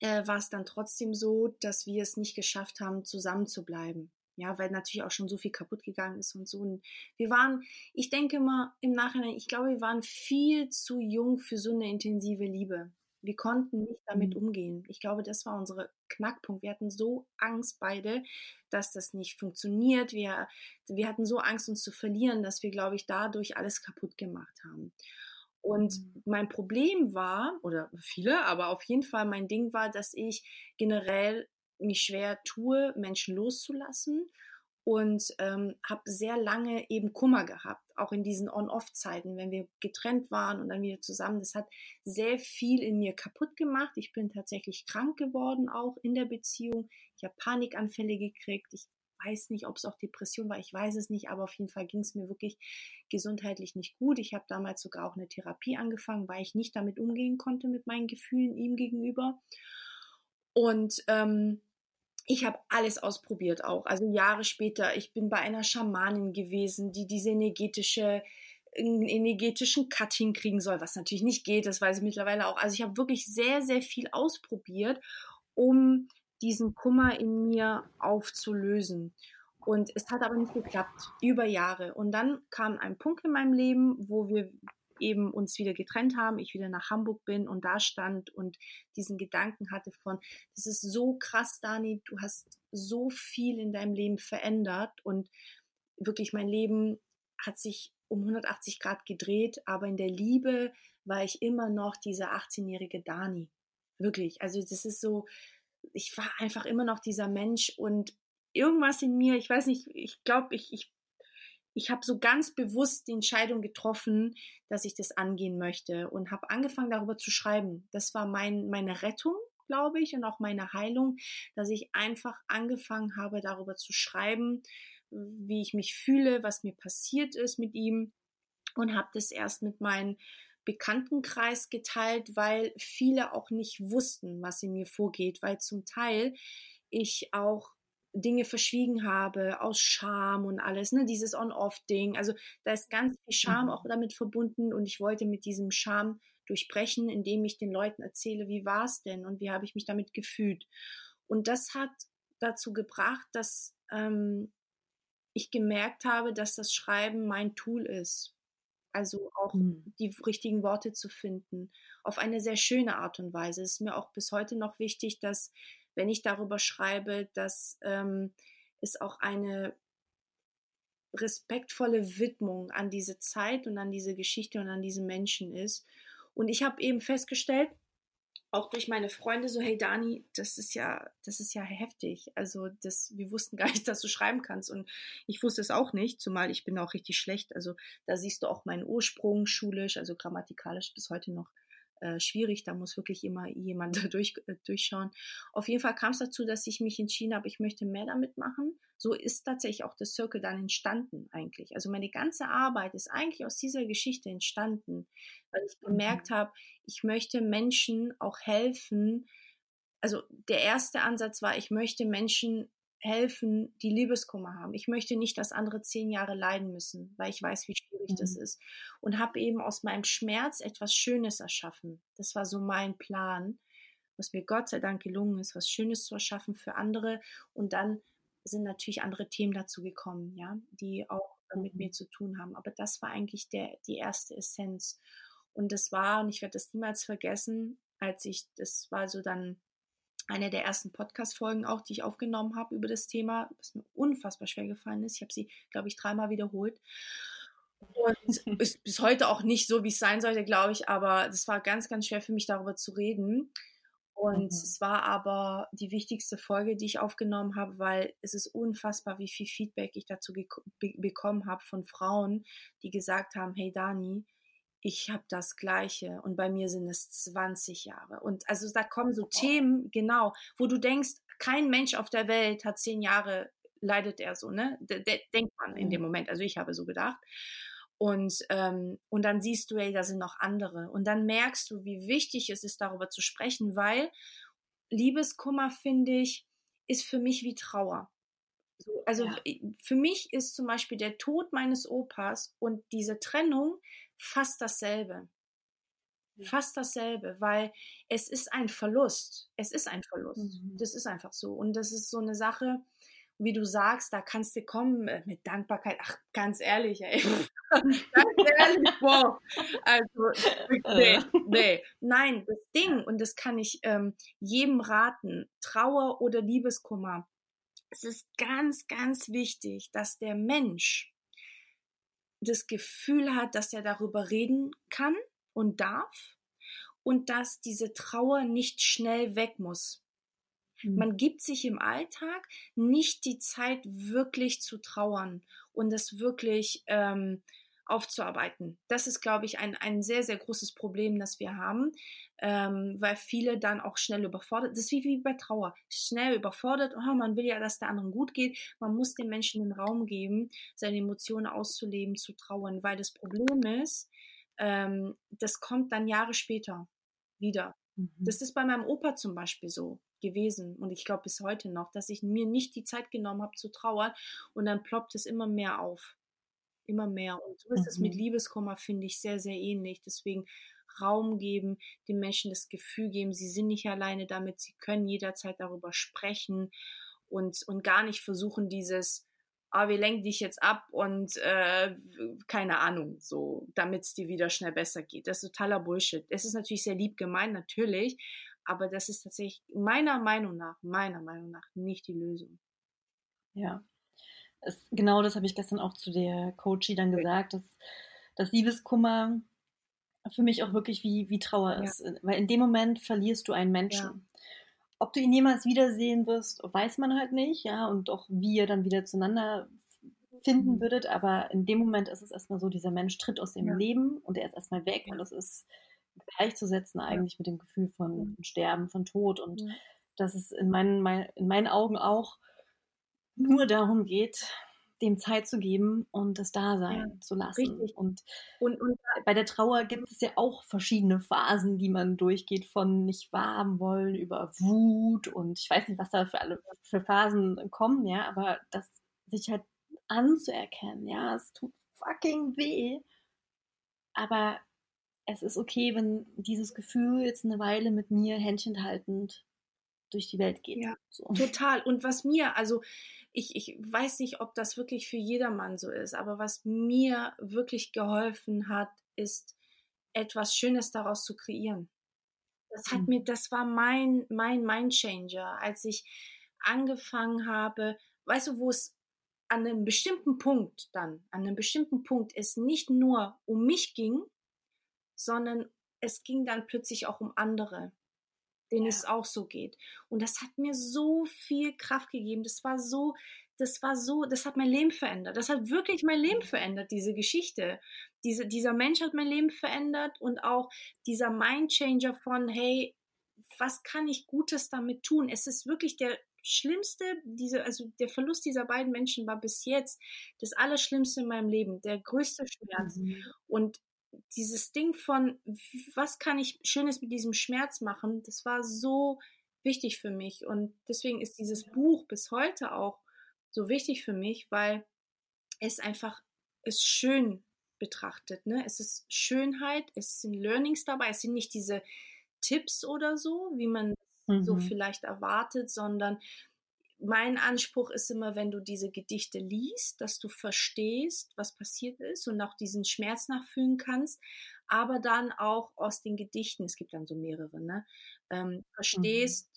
äh, war es dann trotzdem so, dass wir es nicht geschafft haben, zusammen zu bleiben. Ja, weil natürlich auch schon so viel kaputt gegangen ist und so. Und wir waren, ich denke mal im Nachhinein, ich glaube, wir waren viel zu jung für so eine intensive Liebe. Wir konnten nicht damit mhm. umgehen. Ich glaube, das war unser Knackpunkt. Wir hatten so Angst beide, dass das nicht funktioniert. Wir, wir hatten so Angst, uns zu verlieren, dass wir, glaube ich, dadurch alles kaputt gemacht haben. Und mhm. mein Problem war, oder viele, aber auf jeden Fall mein Ding war, dass ich generell mich schwer tue, Menschen loszulassen und ähm, habe sehr lange eben Kummer gehabt, auch in diesen On-Off-Zeiten, wenn wir getrennt waren und dann wieder zusammen. Das hat sehr viel in mir kaputt gemacht. Ich bin tatsächlich krank geworden, auch in der Beziehung. Ich habe Panikanfälle gekriegt. Ich weiß nicht, ob es auch Depression war, ich weiß es nicht, aber auf jeden Fall ging es mir wirklich gesundheitlich nicht gut. Ich habe damals sogar auch eine Therapie angefangen, weil ich nicht damit umgehen konnte mit meinen Gefühlen ihm gegenüber. Und ähm, ich habe alles ausprobiert auch. Also Jahre später, ich bin bei einer Schamanin gewesen, die diese energetische energetischen Cut hinkriegen soll, was natürlich nicht geht, das weiß ich mittlerweile auch. Also ich habe wirklich sehr, sehr viel ausprobiert, um diesen Kummer in mir aufzulösen. Und es hat aber nicht geklappt, über Jahre. Und dann kam ein Punkt in meinem Leben, wo wir eben uns wieder getrennt haben, ich wieder nach Hamburg bin und da stand und diesen Gedanken hatte von, das ist so krass, Dani, du hast so viel in deinem Leben verändert und wirklich mein Leben hat sich um 180 Grad gedreht, aber in der Liebe war ich immer noch diese 18-jährige Dani. Wirklich. Also das ist so, ich war einfach immer noch dieser Mensch und irgendwas in mir, ich weiß nicht, ich glaube, ich, ich, ich habe so ganz bewusst die Entscheidung getroffen, dass ich das angehen möchte und habe angefangen darüber zu schreiben. Das war mein, meine Rettung, glaube ich, und auch meine Heilung, dass ich einfach angefangen habe, darüber zu schreiben, wie ich mich fühle, was mir passiert ist mit ihm und habe das erst mit meinen Bekanntenkreis geteilt, weil viele auch nicht wussten, was in mir vorgeht, weil zum Teil ich auch Dinge verschwiegen habe aus Scham und alles, ne, dieses On-Off-Ding. Also da ist ganz viel Scham mhm. auch damit verbunden und ich wollte mit diesem Scham durchbrechen, indem ich den Leuten erzähle, wie war es denn und wie habe ich mich damit gefühlt. Und das hat dazu gebracht, dass ähm, ich gemerkt habe, dass das Schreiben mein Tool ist. Also auch mhm. die richtigen Worte zu finden, auf eine sehr schöne Art und Weise. Es ist mir auch bis heute noch wichtig, dass, wenn ich darüber schreibe, dass ähm, es auch eine respektvolle Widmung an diese Zeit und an diese Geschichte und an diese Menschen ist. Und ich habe eben festgestellt, auch durch meine Freunde so, hey Dani, das ist ja, das ist ja heftig. Also das, wir wussten *laughs* gar nicht, dass du schreiben kannst. Und ich wusste es auch nicht, zumal ich bin auch richtig schlecht. Also da siehst du auch meinen Ursprung schulisch, also grammatikalisch bis heute noch äh, schwierig. Da muss wirklich immer jemand *laughs* durch, äh, durchschauen. Auf jeden Fall kam es dazu, dass ich mich entschieden habe, ich möchte mehr damit machen. So ist tatsächlich auch das Circle dann entstanden eigentlich. Also meine ganze Arbeit ist eigentlich aus dieser Geschichte entstanden, weil ich gemerkt mhm. habe, ich möchte Menschen auch helfen. Also der erste Ansatz war, ich möchte Menschen helfen, die Liebeskummer haben. Ich möchte nicht, dass andere zehn Jahre leiden müssen, weil ich weiß, wie schwierig mhm. das ist. Und habe eben aus meinem Schmerz etwas Schönes erschaffen. Das war so mein Plan, was mir Gott sei Dank gelungen ist, was Schönes zu erschaffen für andere. Und dann sind natürlich andere Themen dazu gekommen, ja, die auch mhm. mit mir zu tun haben. Aber das war eigentlich der, die erste Essenz. Und das war, und ich werde das niemals vergessen, als ich, das war so dann eine der ersten Podcast-Folgen auch, die ich aufgenommen habe über das Thema, was mir unfassbar schwer gefallen ist. Ich habe sie, glaube ich, dreimal wiederholt. Und *laughs* ist bis heute auch nicht so, wie es sein sollte, glaube ich, aber das war ganz, ganz schwer für mich, darüber zu reden. Und mhm. es war aber die wichtigste Folge, die ich aufgenommen habe, weil es ist unfassbar, wie viel Feedback ich dazu be bekommen habe von Frauen, die gesagt haben, hey Dani, ich habe das Gleiche und bei mir sind es 20 Jahre. Und also da kommen so Themen, genau, wo du denkst, kein Mensch auf der Welt hat zehn Jahre, leidet er so, ne? De de denkt man in dem Moment. Also ich habe so gedacht. Und, ähm, und dann siehst du, ey, da sind noch andere. Und dann merkst du, wie wichtig es ist, darüber zu sprechen, weil Liebeskummer, finde ich, ist für mich wie Trauer. Also ja. für mich ist zum Beispiel der Tod meines Opas und diese Trennung fast dasselbe. Fast dasselbe, weil es ist ein Verlust. Es ist ein Verlust. Mhm. Das ist einfach so. Und das ist so eine Sache, wie du sagst, da kannst du kommen mit Dankbarkeit. Ach, ganz ehrlich, ey. *laughs* ganz ehrlich, wow. Also, *laughs* nee, nee. Nein, das Ding, und das kann ich ähm, jedem raten, Trauer oder Liebeskummer. Es ist ganz, ganz wichtig, dass der Mensch das Gefühl hat, dass er darüber reden kann und darf und dass diese Trauer nicht schnell weg muss. Mhm. Man gibt sich im Alltag nicht die Zeit, wirklich zu trauern und es wirklich ähm, aufzuarbeiten. Das ist, glaube ich, ein, ein sehr, sehr großes Problem, das wir haben, ähm, weil viele dann auch schnell überfordert, das ist wie, wie bei Trauer, schnell überfordert, oh, man will ja, dass der anderen gut geht, man muss den Menschen den Raum geben, seine Emotionen auszuleben, zu trauern, weil das Problem ist, ähm, das kommt dann Jahre später wieder. Mhm. Das ist bei meinem Opa zum Beispiel so gewesen und ich glaube bis heute noch, dass ich mir nicht die Zeit genommen habe zu trauern und dann ploppt es immer mehr auf immer mehr. Und so ist mhm. es mit mhm. Liebeskummer, finde ich, sehr, sehr ähnlich. Deswegen Raum geben, den Menschen das Gefühl geben, sie sind nicht alleine damit, sie können jederzeit darüber sprechen und, und gar nicht versuchen, dieses, ah, wir lenken dich jetzt ab und äh, keine Ahnung, so, damit es dir wieder schnell besser geht. Das ist totaler Bullshit. Es ist natürlich sehr lieb gemeint, natürlich, aber das ist tatsächlich meiner Meinung nach, meiner Meinung nach nicht die Lösung. Ja, es, genau das habe ich gestern auch zu der Coachie dann gesagt, dass, dass Liebeskummer für mich auch wirklich wie, wie Trauer ist. Ja. Weil in dem Moment verlierst du einen Menschen. Ja. Ob du ihn jemals wiedersehen wirst, weiß man halt nicht, ja, und auch wie ihr dann wieder zueinander finden mhm. würdet, aber in dem Moment ist es erstmal so, dieser Mensch tritt aus dem ja. Leben und er ist erstmal weg und das ist gleichzusetzen eigentlich mit dem Gefühl von mhm. Sterben, von Tod und dass es in meinen, mein, in meinen Augen auch nur darum geht, dem Zeit zu geben und das Dasein ja, zu lassen. Richtig. Und, und, und, bei der Trauer gibt es ja auch verschiedene Phasen, die man durchgeht, von nicht wahrhaben wollen über Wut und ich weiß nicht, was da für alle für Phasen kommen, ja, aber das sich halt anzuerkennen, ja, es tut fucking weh, aber es ist okay, wenn dieses Gefühl jetzt eine Weile mit mir Händchen haltend durch die Welt geht. Ja, so. total. Und was mir, also ich, ich weiß nicht, ob das wirklich für jedermann so ist, aber was mir wirklich geholfen hat, ist etwas Schönes daraus zu kreieren. Das hat mhm. mir, das war mein, mein Mindchanger, als ich angefangen habe, weißt du, wo es an einem bestimmten Punkt dann, an einem bestimmten Punkt es nicht nur um mich ging, sondern es ging dann plötzlich auch um andere. Denen ja. es auch so geht. Und das hat mir so viel Kraft gegeben. Das war so, das war so, das hat mein Leben verändert. Das hat wirklich mein Leben verändert, diese Geschichte. Diese, dieser Mensch hat mein Leben verändert und auch dieser Mindchanger von, hey, was kann ich Gutes damit tun? Es ist wirklich der schlimmste, diese, also der Verlust dieser beiden Menschen war bis jetzt das Allerschlimmste in meinem Leben, der größte Schmerz. Mhm. Und dieses Ding von, was kann ich Schönes mit diesem Schmerz machen, das war so wichtig für mich. Und deswegen ist dieses Buch bis heute auch so wichtig für mich, weil es einfach ist schön betrachtet. Ne? Es ist Schönheit, es sind Learnings dabei, es sind nicht diese Tipps oder so, wie man mhm. so vielleicht erwartet, sondern mein Anspruch ist immer, wenn du diese Gedichte liest, dass du verstehst, was passiert ist und auch diesen Schmerz nachfühlen kannst, aber dann auch aus den Gedichten, es gibt dann so mehrere, ne, ähm, mhm. verstehst,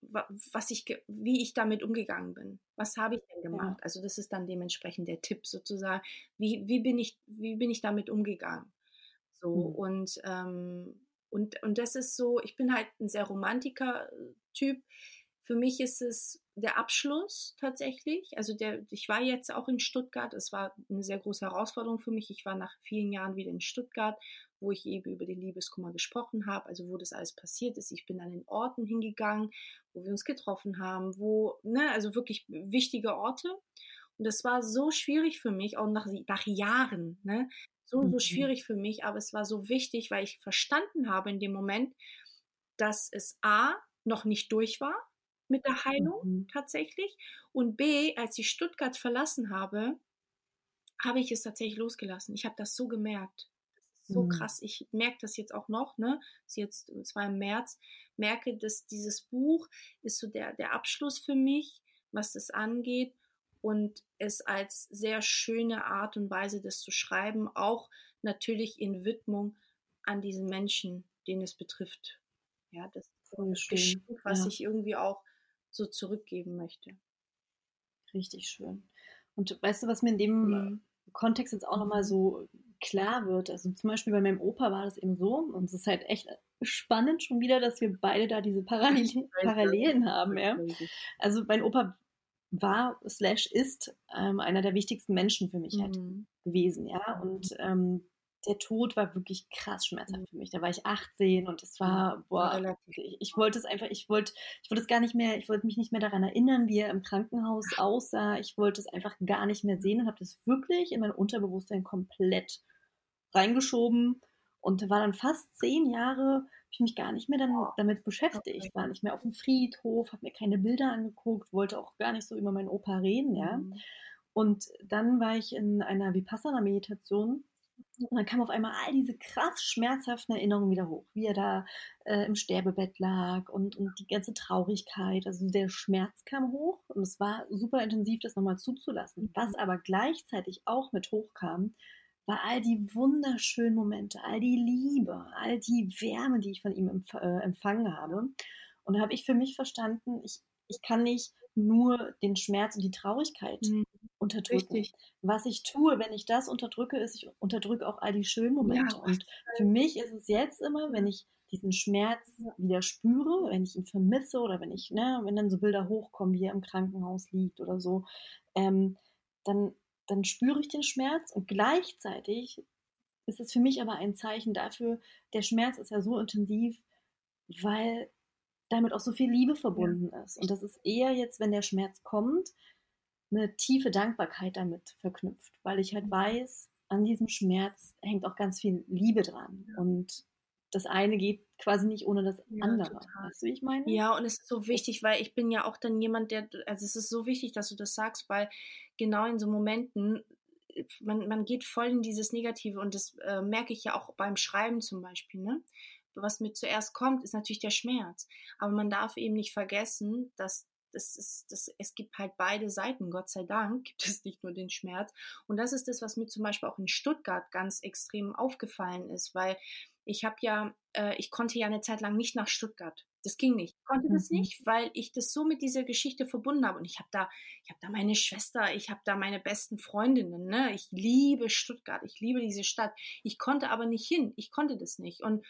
mhm. was ich, wie ich damit umgegangen bin. Was habe ich denn gemacht? Ja. Also das ist dann dementsprechend der Tipp sozusagen. Wie, wie bin ich, wie bin ich damit umgegangen? So mhm. und ähm, und, und das ist so, ich bin halt ein sehr Romantiker-Typ. Für mich ist es der Abschluss tatsächlich. Also der, ich war jetzt auch in Stuttgart. Es war eine sehr große Herausforderung für mich. Ich war nach vielen Jahren wieder in Stuttgart, wo ich eben über den Liebeskummer gesprochen habe, also wo das alles passiert ist. Ich bin an den Orten hingegangen, wo wir uns getroffen haben, wo, ne, also wirklich wichtige Orte. Und das war so schwierig für mich, auch nach, nach Jahren, ne, so, so mhm. schwierig für mich, aber es war so wichtig, weil ich verstanden habe in dem Moment, dass es A, noch nicht durch war mit der Heilung mhm. tatsächlich und B, als ich Stuttgart verlassen habe, habe ich es tatsächlich losgelassen. Ich habe das so gemerkt. Das so mhm. krass. Ich merke das jetzt auch noch, ne? Das ist jetzt, es war im März, merke, dass dieses Buch ist so der, der Abschluss für mich, was das angeht und es als sehr schöne Art und Weise, das zu schreiben, auch natürlich in Widmung an diesen Menschen, den es betrifft. Ja, das ist ein Geschenk, was ja. ich irgendwie auch so zurückgeben möchte. Richtig schön. Und weißt du, was mir in dem mhm. Kontext jetzt auch nochmal so klar wird? Also zum Beispiel bei meinem Opa war das eben so, und es ist halt echt spannend schon wieder, dass wir beide da diese Parallelen, *laughs* Parallelen haben. Ja? Also mein Opa war slash ist ähm, einer der wichtigsten Menschen für mich halt mhm. gewesen, ja. Und ähm, der Tod war wirklich krass schmerzhaft mhm. für mich. Da war ich 18 und es war, boah, ich, ich, wollte es einfach, ich wollte, ich wollte es gar nicht mehr, ich wollte mich nicht mehr daran erinnern, wie er im Krankenhaus aussah. Ich wollte es einfach gar nicht mehr sehen und habe das wirklich in mein Unterbewusstsein komplett reingeschoben und war dann fast zehn Jahre ich mich gar nicht mehr dann damit beschäftigt, war nicht mehr auf dem Friedhof, habe mir keine Bilder angeguckt, wollte auch gar nicht so über meinen Opa reden, ja. Mhm. Und dann war ich in einer Vipassana-Meditation und dann kam auf einmal all diese krass schmerzhaften Erinnerungen wieder hoch, wie er da äh, im Sterbebett lag und, und die ganze Traurigkeit, also der Schmerz kam hoch und es war super intensiv, das nochmal zuzulassen. Was mhm. aber gleichzeitig auch mit hochkam, war all die wunderschönen Momente, all die Liebe, all die Wärme, die ich von ihm empf äh, empfangen habe. Und da habe ich für mich verstanden, ich, ich kann nicht nur den Schmerz und die Traurigkeit mhm. unterdrücken. Richtig. Was ich tue, wenn ich das unterdrücke, ist, ich unterdrücke auch all die schönen Momente. Ja, und für mich ist es jetzt immer, wenn ich diesen Schmerz wieder spüre, wenn ich ihn vermisse oder wenn ich, ne, wenn dann so Bilder hochkommen, wie er im Krankenhaus liegt oder so, ähm, dann dann spüre ich den Schmerz und gleichzeitig ist es für mich aber ein Zeichen dafür, der Schmerz ist ja so intensiv, weil damit auch so viel Liebe verbunden ja. ist. Und das ist eher jetzt, wenn der Schmerz kommt, eine tiefe Dankbarkeit damit verknüpft, weil ich halt mhm. weiß, an diesem Schmerz hängt auch ganz viel Liebe dran. Und das eine geht quasi nicht ohne das andere. Ja, weißt du, wie ich meine? Ja, und es ist so wichtig, weil ich bin ja auch dann jemand, der, also es ist so wichtig, dass du das sagst, weil genau in so Momenten, man, man geht voll in dieses Negative und das äh, merke ich ja auch beim Schreiben zum Beispiel, ne? Was mir zuerst kommt, ist natürlich der Schmerz. Aber man darf eben nicht vergessen, dass das ist, das, es gibt halt beide Seiten, Gott sei Dank *laughs* gibt es nicht nur den Schmerz. Und das ist das, was mir zum Beispiel auch in Stuttgart ganz extrem aufgefallen ist, weil ich habe ja, äh, ich konnte ja eine Zeit lang nicht nach Stuttgart. Das ging nicht. Ich konnte mhm. das nicht, weil ich das so mit dieser Geschichte verbunden habe. Und ich habe da, ich habe da meine Schwester, ich habe da meine besten Freundinnen. Ne? Ich liebe Stuttgart, ich liebe diese Stadt. Ich konnte aber nicht hin. Ich konnte das nicht. Und Und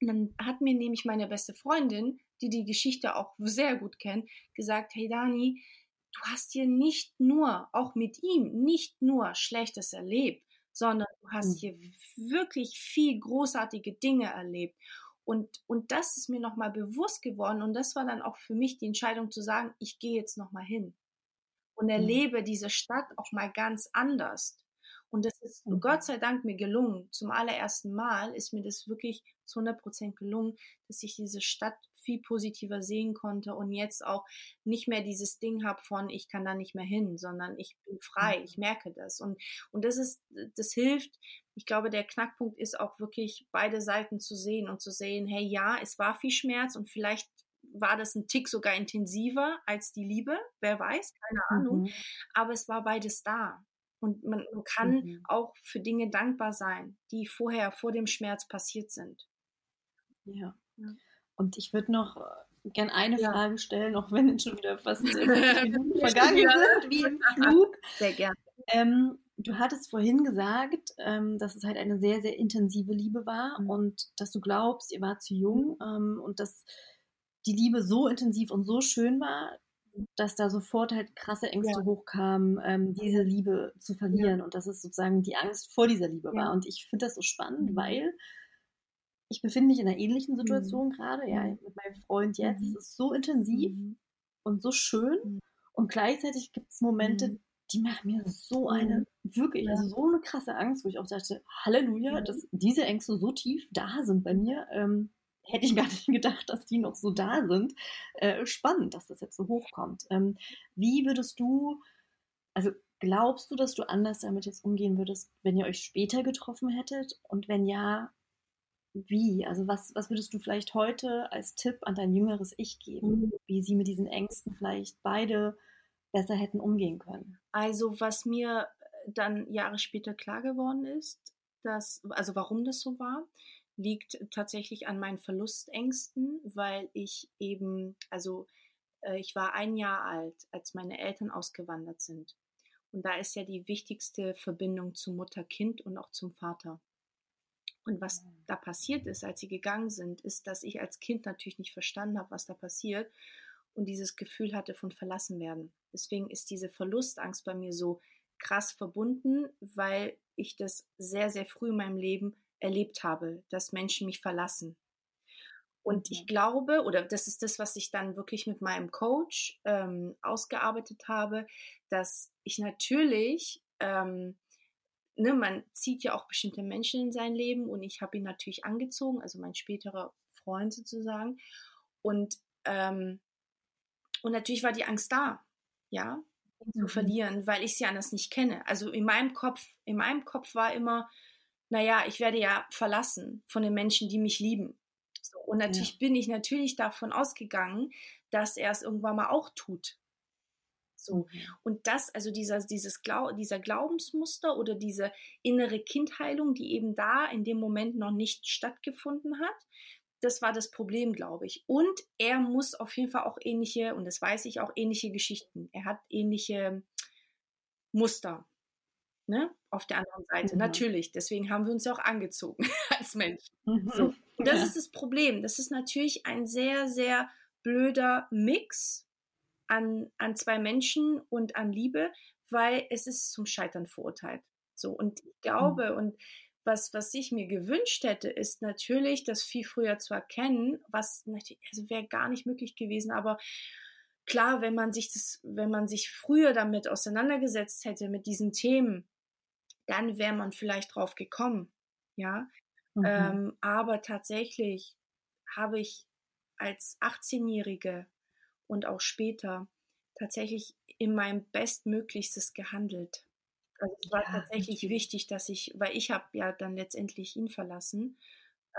dann hat mir nämlich meine beste Freundin, die die Geschichte auch sehr gut kennt, gesagt, hey Dani, du hast hier nicht nur, auch mit ihm, nicht nur Schlechtes erlebt, sondern du hast mhm. hier wirklich viel großartige Dinge erlebt. Und, und das ist mir nochmal bewusst geworden. Und das war dann auch für mich die Entscheidung zu sagen, ich gehe jetzt nochmal hin und mhm. erlebe diese Stadt auch mal ganz anders. Und das ist mhm. Gott sei Dank mir gelungen. Zum allerersten Mal ist mir das wirklich zu 100 Prozent gelungen, dass ich diese Stadt viel positiver sehen konnte und jetzt auch nicht mehr dieses Ding habe von, ich kann da nicht mehr hin, sondern ich bin frei, ich mhm. merke das. Und, und das ist, das hilft. Ich glaube, der Knackpunkt ist auch wirklich beide Seiten zu sehen und zu sehen, hey, ja, es war viel Schmerz und vielleicht war das ein Tick sogar intensiver als die Liebe, wer weiß, keine Ahnung. Mhm. Aber es war beides da. Und man, man kann mhm. auch für Dinge dankbar sein, die vorher, vor dem Schmerz passiert sind. Ja. ja. Und ich würde noch äh, gern eine ja. Frage stellen, auch wenn es schon wieder fast *laughs* Minuten vergangen sind, wie im Flug. *laughs* Sehr gerne. Ähm, du hattest vorhin gesagt, ähm, dass es halt eine sehr, sehr intensive Liebe war mhm. und dass du glaubst, ihr wart zu jung mhm. ähm, und dass die Liebe so intensiv und so schön war, dass da sofort halt krasse Ängste ja. hochkamen, ähm, diese Liebe zu verlieren ja. und dass es sozusagen die Angst vor dieser Liebe ja. war. Und ich finde das so spannend, mhm. weil ich befinde mich in einer ähnlichen mhm. Situation mhm. gerade, ja, mhm. mit meinem Freund jetzt. Mhm. Es ist so intensiv mhm. und so schön und gleichzeitig gibt es Momente, die machen mir so eine, wirklich, also so eine krasse Angst, wo ich auch dachte, Halleluja, dass diese Ängste so tief da sind bei mir. Ähm, hätte ich gar nicht *laughs* gedacht, dass die noch so da sind. Äh, spannend, dass das jetzt so hochkommt. Ähm, wie würdest du, also glaubst du, dass du anders damit jetzt umgehen würdest, wenn ihr euch später getroffen hättet? Und wenn ja, wie? Also was, was würdest du vielleicht heute als Tipp an dein jüngeres Ich geben, mhm. wie sie mit diesen Ängsten vielleicht beide besser hätten umgehen können? Also was mir dann Jahre später klar geworden ist, dass, also warum das so war, liegt tatsächlich an meinen Verlustängsten, weil ich eben, also äh, ich war ein Jahr alt, als meine Eltern ausgewandert sind. Und da ist ja die wichtigste Verbindung zu Mutter-Kind und auch zum Vater. Und was mhm. da passiert ist, als sie gegangen sind, ist, dass ich als Kind natürlich nicht verstanden habe, was da passiert und dieses Gefühl hatte von verlassen werden. Deswegen ist diese Verlustangst bei mir so krass verbunden, weil ich das sehr, sehr früh in meinem Leben erlebt habe, dass Menschen mich verlassen. Und ich glaube, oder das ist das, was ich dann wirklich mit meinem Coach ähm, ausgearbeitet habe, dass ich natürlich, ähm, ne, man zieht ja auch bestimmte Menschen in sein Leben und ich habe ihn natürlich angezogen, also mein späterer Freund sozusagen. Und, ähm, und natürlich war die Angst da, ja, ihn mhm. zu verlieren, weil ich sie anders nicht kenne. Also in meinem Kopf, in meinem Kopf war immer, naja, ich werde ja verlassen von den Menschen, die mich lieben. So, und natürlich ja. bin ich natürlich davon ausgegangen, dass er es irgendwann mal auch tut. So. Mhm. Und das, also dieser, dieses Glau dieser Glaubensmuster oder diese innere Kindheilung, die eben da in dem Moment noch nicht stattgefunden hat, das war das Problem, glaube ich. Und er muss auf jeden Fall auch ähnliche, und das weiß ich auch, ähnliche Geschichten. Er hat ähnliche Muster ne? Auf der anderen Seite, mhm. natürlich. Deswegen haben wir uns ja auch angezogen *laughs* als Menschen. Mhm. So. Und das ja. ist das Problem. Das ist natürlich ein sehr, sehr blöder Mix an, an zwei Menschen und an Liebe, weil es ist zum Scheitern verurteilt. So. Und ich glaube, mhm. und was, was ich mir gewünscht hätte, ist natürlich, das viel früher zu erkennen, was natürlich, also wäre gar nicht möglich gewesen, aber klar, wenn man sich das, wenn man sich früher damit auseinandergesetzt hätte, mit diesen Themen, dann wäre man vielleicht drauf gekommen. Ja. Mhm. Ähm, aber tatsächlich habe ich als 18-Jährige und auch später tatsächlich in meinem Bestmöglichstes gehandelt. Also es war ja, tatsächlich natürlich. wichtig, dass ich, weil ich habe ja dann letztendlich ihn verlassen.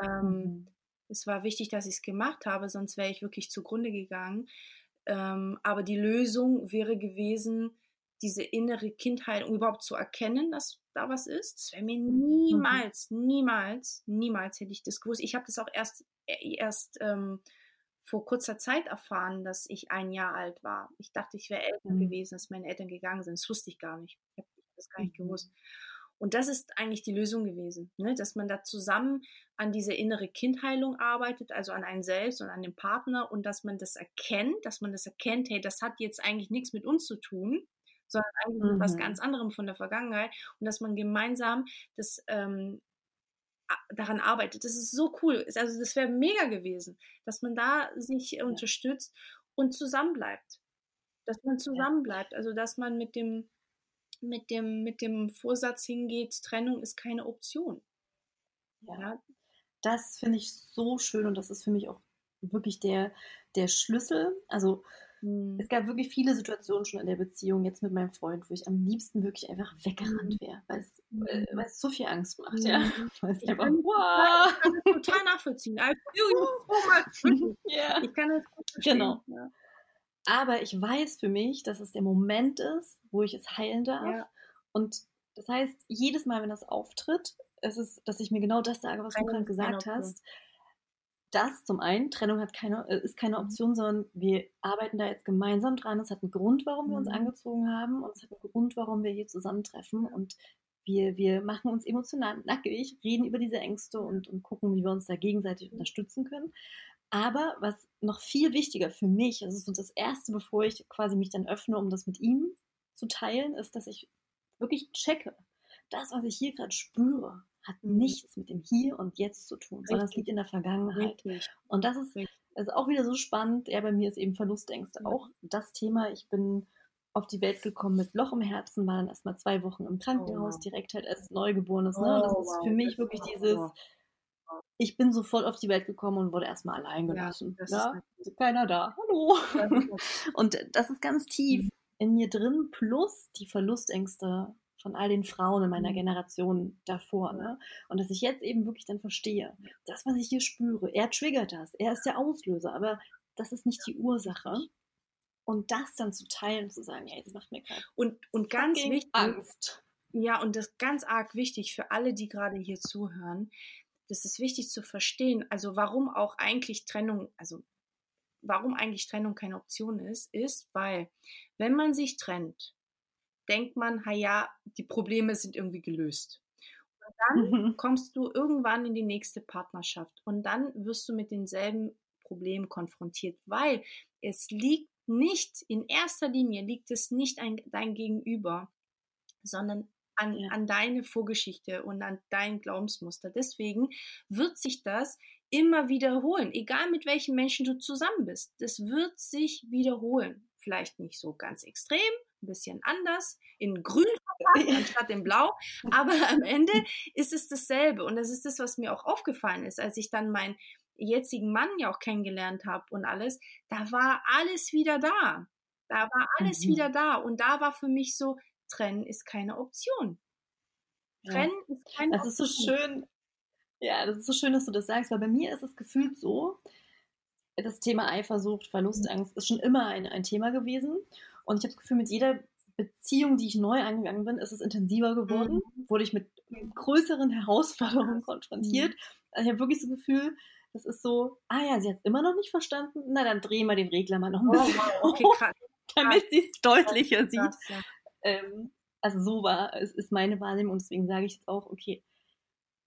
Ähm, mhm. Es war wichtig, dass ich es gemacht habe, sonst wäre ich wirklich zugrunde gegangen. Ähm, aber die Lösung wäre gewesen, diese innere Kindheit, um überhaupt zu erkennen, dass da was ist. Das wäre mir mhm. niemals, mhm. niemals, niemals hätte ich das gewusst. Ich habe das auch erst, äh, erst ähm, vor kurzer Zeit erfahren, dass ich ein Jahr alt war. Ich dachte, ich wäre älter mhm. gewesen, als meine Eltern gegangen sind. Das wusste ich gar nicht. Ich habe das gar nicht mhm. gewusst. Und das ist eigentlich die Lösung gewesen, ne? dass man da zusammen an diese innere Kindheilung arbeitet, also an einen selbst und an den Partner und dass man das erkennt, dass man das erkennt, hey, das hat jetzt eigentlich nichts mit uns zu tun, sondern eigentlich mhm. was ganz anderem von der Vergangenheit und dass man gemeinsam das ähm, daran arbeitet. Das ist so cool. Also das wäre mega gewesen, dass man da sich ja. unterstützt und zusammenbleibt. Dass man zusammenbleibt. Also dass man mit dem, mit dem, mit dem Vorsatz hingeht, Trennung ist keine Option. Ja. ja. Das finde ich so schön und das ist für mich auch wirklich der, der Schlüssel. Also hm. Es gab wirklich viele Situationen schon in der Beziehung, jetzt mit meinem Freund, wo ich am liebsten wirklich einfach weggerannt mhm. wäre, weil es, äh, weil es so viel Angst macht. Ja. *laughs* Mhm. Es ich, einfach, kann, wow. ich kann das total nachvollziehen. I feel you *laughs* yeah. *laughs* Ich kann das verstehen. Genau. Ja. Aber ich weiß für mich, dass es der Moment ist, wo ich es heilen darf. Ja. Und das heißt, jedes Mal, wenn das auftritt, ist es, dass ich mir genau das sage, was Keine, du gerade gesagt hast das zum einen, Trennung hat keine, äh, ist keine mhm. Option, sondern wir arbeiten da jetzt gemeinsam dran. Es hat einen Grund, warum wir uns mhm. angezogen haben und es hat einen Grund, warum wir hier zusammentreffen und wir, wir machen uns emotional nackig, reden über diese Ängste und, und gucken, wie wir uns da gegenseitig mhm. unterstützen können. Aber was noch viel wichtiger für mich, das ist so das Erste, bevor ich quasi mich dann öffne, um das mit ihm zu teilen, ist, dass ich wirklich checke, das, was ich hier gerade spüre, hat mhm. nichts mit dem Hier und Jetzt zu tun, sondern es liegt in der Vergangenheit. Richtig. Und das ist also auch wieder so spannend. Ja, bei mir ist eben Verlustängste ja. auch das Thema. Ich bin auf die Welt gekommen mit Loch im Herzen, war dann erstmal zwei Wochen im Krankenhaus, oh. direkt halt als Neugeborenes. Ne? Oh, das ist wow. für mich wirklich dieses, ich bin sofort auf die Welt gekommen und wurde erstmal allein gelassen. Ja, ja? Ist keiner da. Hallo. *laughs* und das ist ganz tief mhm. in mir drin, plus die Verlustängste von all den Frauen in meiner mhm. Generation davor. Ne? Und dass ich jetzt eben wirklich dann verstehe, das, was ich hier spüre, er triggert das, er ist der Auslöser, aber das ist nicht die Ursache. Und das dann zu teilen, zu sagen, ja, jetzt macht mir keinen und, und ganz wichtig, Angst. Ja, und das ganz arg wichtig für alle, die gerade hier zuhören, das ist wichtig zu verstehen, also warum auch eigentlich Trennung, also warum eigentlich Trennung keine Option ist, ist, weil wenn man sich trennt, denkt man, ja, die Probleme sind irgendwie gelöst. Und dann mhm. kommst du irgendwann in die nächste Partnerschaft und dann wirst du mit denselben Problemen konfrontiert, weil es liegt nicht, in erster Linie liegt es nicht an dein Gegenüber, sondern an, ja. an deine Vorgeschichte und an dein Glaubensmuster. Deswegen wird sich das immer wiederholen, egal mit welchen Menschen du zusammen bist. Das wird sich wiederholen. Vielleicht nicht so ganz extrem, ein bisschen anders, in grün verpackt anstatt in blau, aber am Ende ist es dasselbe und das ist das, was mir auch aufgefallen ist, als ich dann meinen jetzigen Mann ja auch kennengelernt habe und alles, da war alles wieder da. Da war alles mhm. wieder da und da war für mich so, trennen ist keine Option. Trennen ja. ist keine das Option. Das ist so schön. Ja, das ist so schön, dass du das sagst, weil bei mir ist es gefühlt so, das Thema Eifersucht, Verlustangst ist schon immer ein, ein Thema gewesen. Und ich habe das Gefühl, mit jeder Beziehung, die ich neu angegangen bin, ist es intensiver geworden. Mhm. Wurde ich mit größeren Herausforderungen konfrontiert. Mhm. Also ich habe wirklich das Gefühl, das ist so, ah ja, sie hat es immer noch nicht verstanden. Na, dann drehen wir den Regler mal noch ein oh, bisschen wow. *laughs* okay, krass. damit sie es deutlicher krass, sieht. Krass, ja. ähm, also so war, es ist meine Wahrnehmung und deswegen sage ich jetzt auch, okay,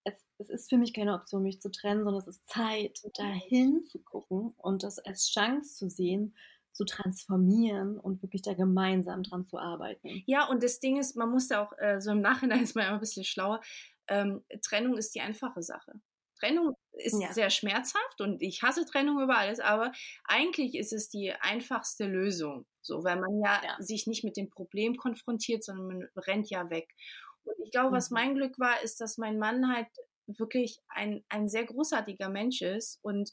es, es, ist für mich keine Option, mich zu trennen, sondern es ist Zeit, dahin zu gucken und das als Chance zu sehen, zu transformieren und wirklich da gemeinsam dran zu arbeiten. Ja, und das Ding ist, man muss ja auch, äh, so im Nachhinein *laughs* ist man immer ein bisschen schlauer, ähm, Trennung ist die einfache Sache. Trennung ist ja. sehr schmerzhaft und ich hasse Trennung über alles, aber eigentlich ist es die einfachste Lösung. So, weil man ja, ja. sich nicht mit dem Problem konfrontiert, sondern man rennt ja weg. Und ich glaube, mhm. was mein Glück war, ist, dass mein Mann halt wirklich ein, ein sehr großartiger Mensch ist und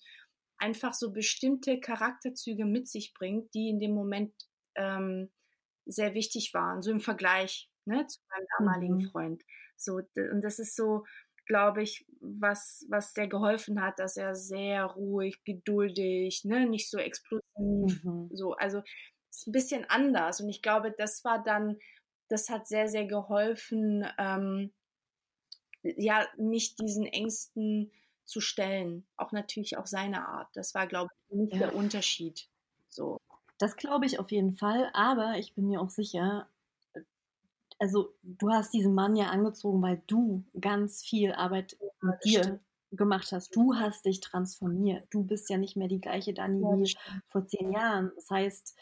einfach so bestimmte Charakterzüge mit sich bringt, die in dem Moment ähm, sehr wichtig waren, so im Vergleich ne, zu meinem damaligen mhm. Freund. So, und das ist so, glaube ich, was, was der geholfen hat, dass er sehr ruhig, geduldig, ne, nicht so explosiv, mhm. so, also ist ein bisschen anders. Und ich glaube, das war dann, das hat sehr, sehr geholfen, ähm, ja, mich diesen Ängsten zu stellen. Auch natürlich auch seine Art. Das war, glaube ich, nicht ja. der Unterschied. So. Das glaube ich auf jeden Fall, aber ich bin mir auch sicher, also du hast diesen Mann ja angezogen, weil du ganz viel Arbeit mit dir stimmt. gemacht hast. Du hast dich transformiert. Du bist ja nicht mehr die gleiche Dani ja, wie vor zehn Jahren. Das heißt,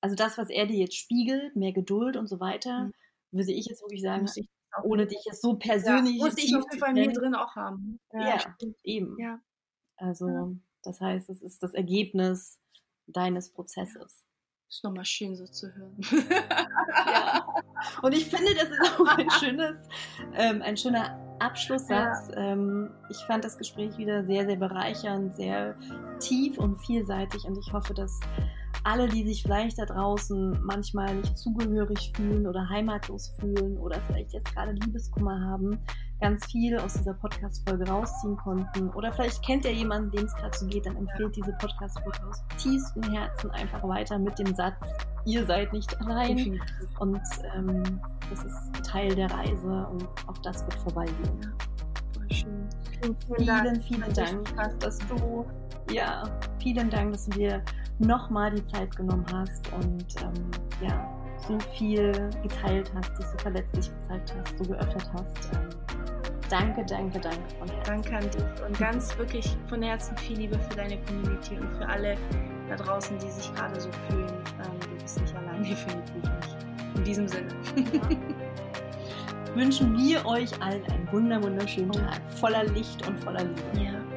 also das, was er dir jetzt spiegelt, mehr Geduld und so weiter, mhm. würde ich jetzt wirklich sagen, ich ohne dich jetzt so persönlich. Ja, muss ich auf bei mir drin auch haben. Ja, ja eben. Ja. Also, das heißt, es ist das Ergebnis deines Prozesses. Ist nochmal schön so zu hören. ja. Und ich finde, das ist auch ein schönes, ähm, ein schöner Abschlusssatz. Ja. Ähm, ich fand das Gespräch wieder sehr, sehr bereichernd, sehr tief und vielseitig und ich hoffe, dass alle, die sich vielleicht da draußen manchmal nicht zugehörig fühlen oder heimatlos fühlen oder vielleicht jetzt gerade Liebeskummer haben, ganz viel aus dieser Podcast-Folge rausziehen konnten. Oder vielleicht kennt ihr jemanden, dem es gerade so geht, dann empfehlt diese Podcast-Folge aus tiefstem Herzen einfach weiter mit dem Satz, ihr seid nicht allein. Und ähm, das ist Teil der Reise und auch das wird vorbeigehen. Voll schön. Vielen, vielen, vielen Dank, dass du, ja, vielen Dank, dass du dir nochmal die Zeit genommen hast und ähm, ja, so viel geteilt hast, dich so verletzlich gezeigt hast, so geöffnet hast. Ähm, danke, danke, danke von Herzen. Danke an dich und ganz wirklich von Herzen viel Liebe für deine Community und für alle da draußen, die sich gerade so fühlen. Ähm, du bist nicht allein, definitiv *laughs* nicht. In diesem Sinne. *laughs* Wünschen wir euch allen einen wunderschönen Tag voller Licht und voller Liebe. Ja.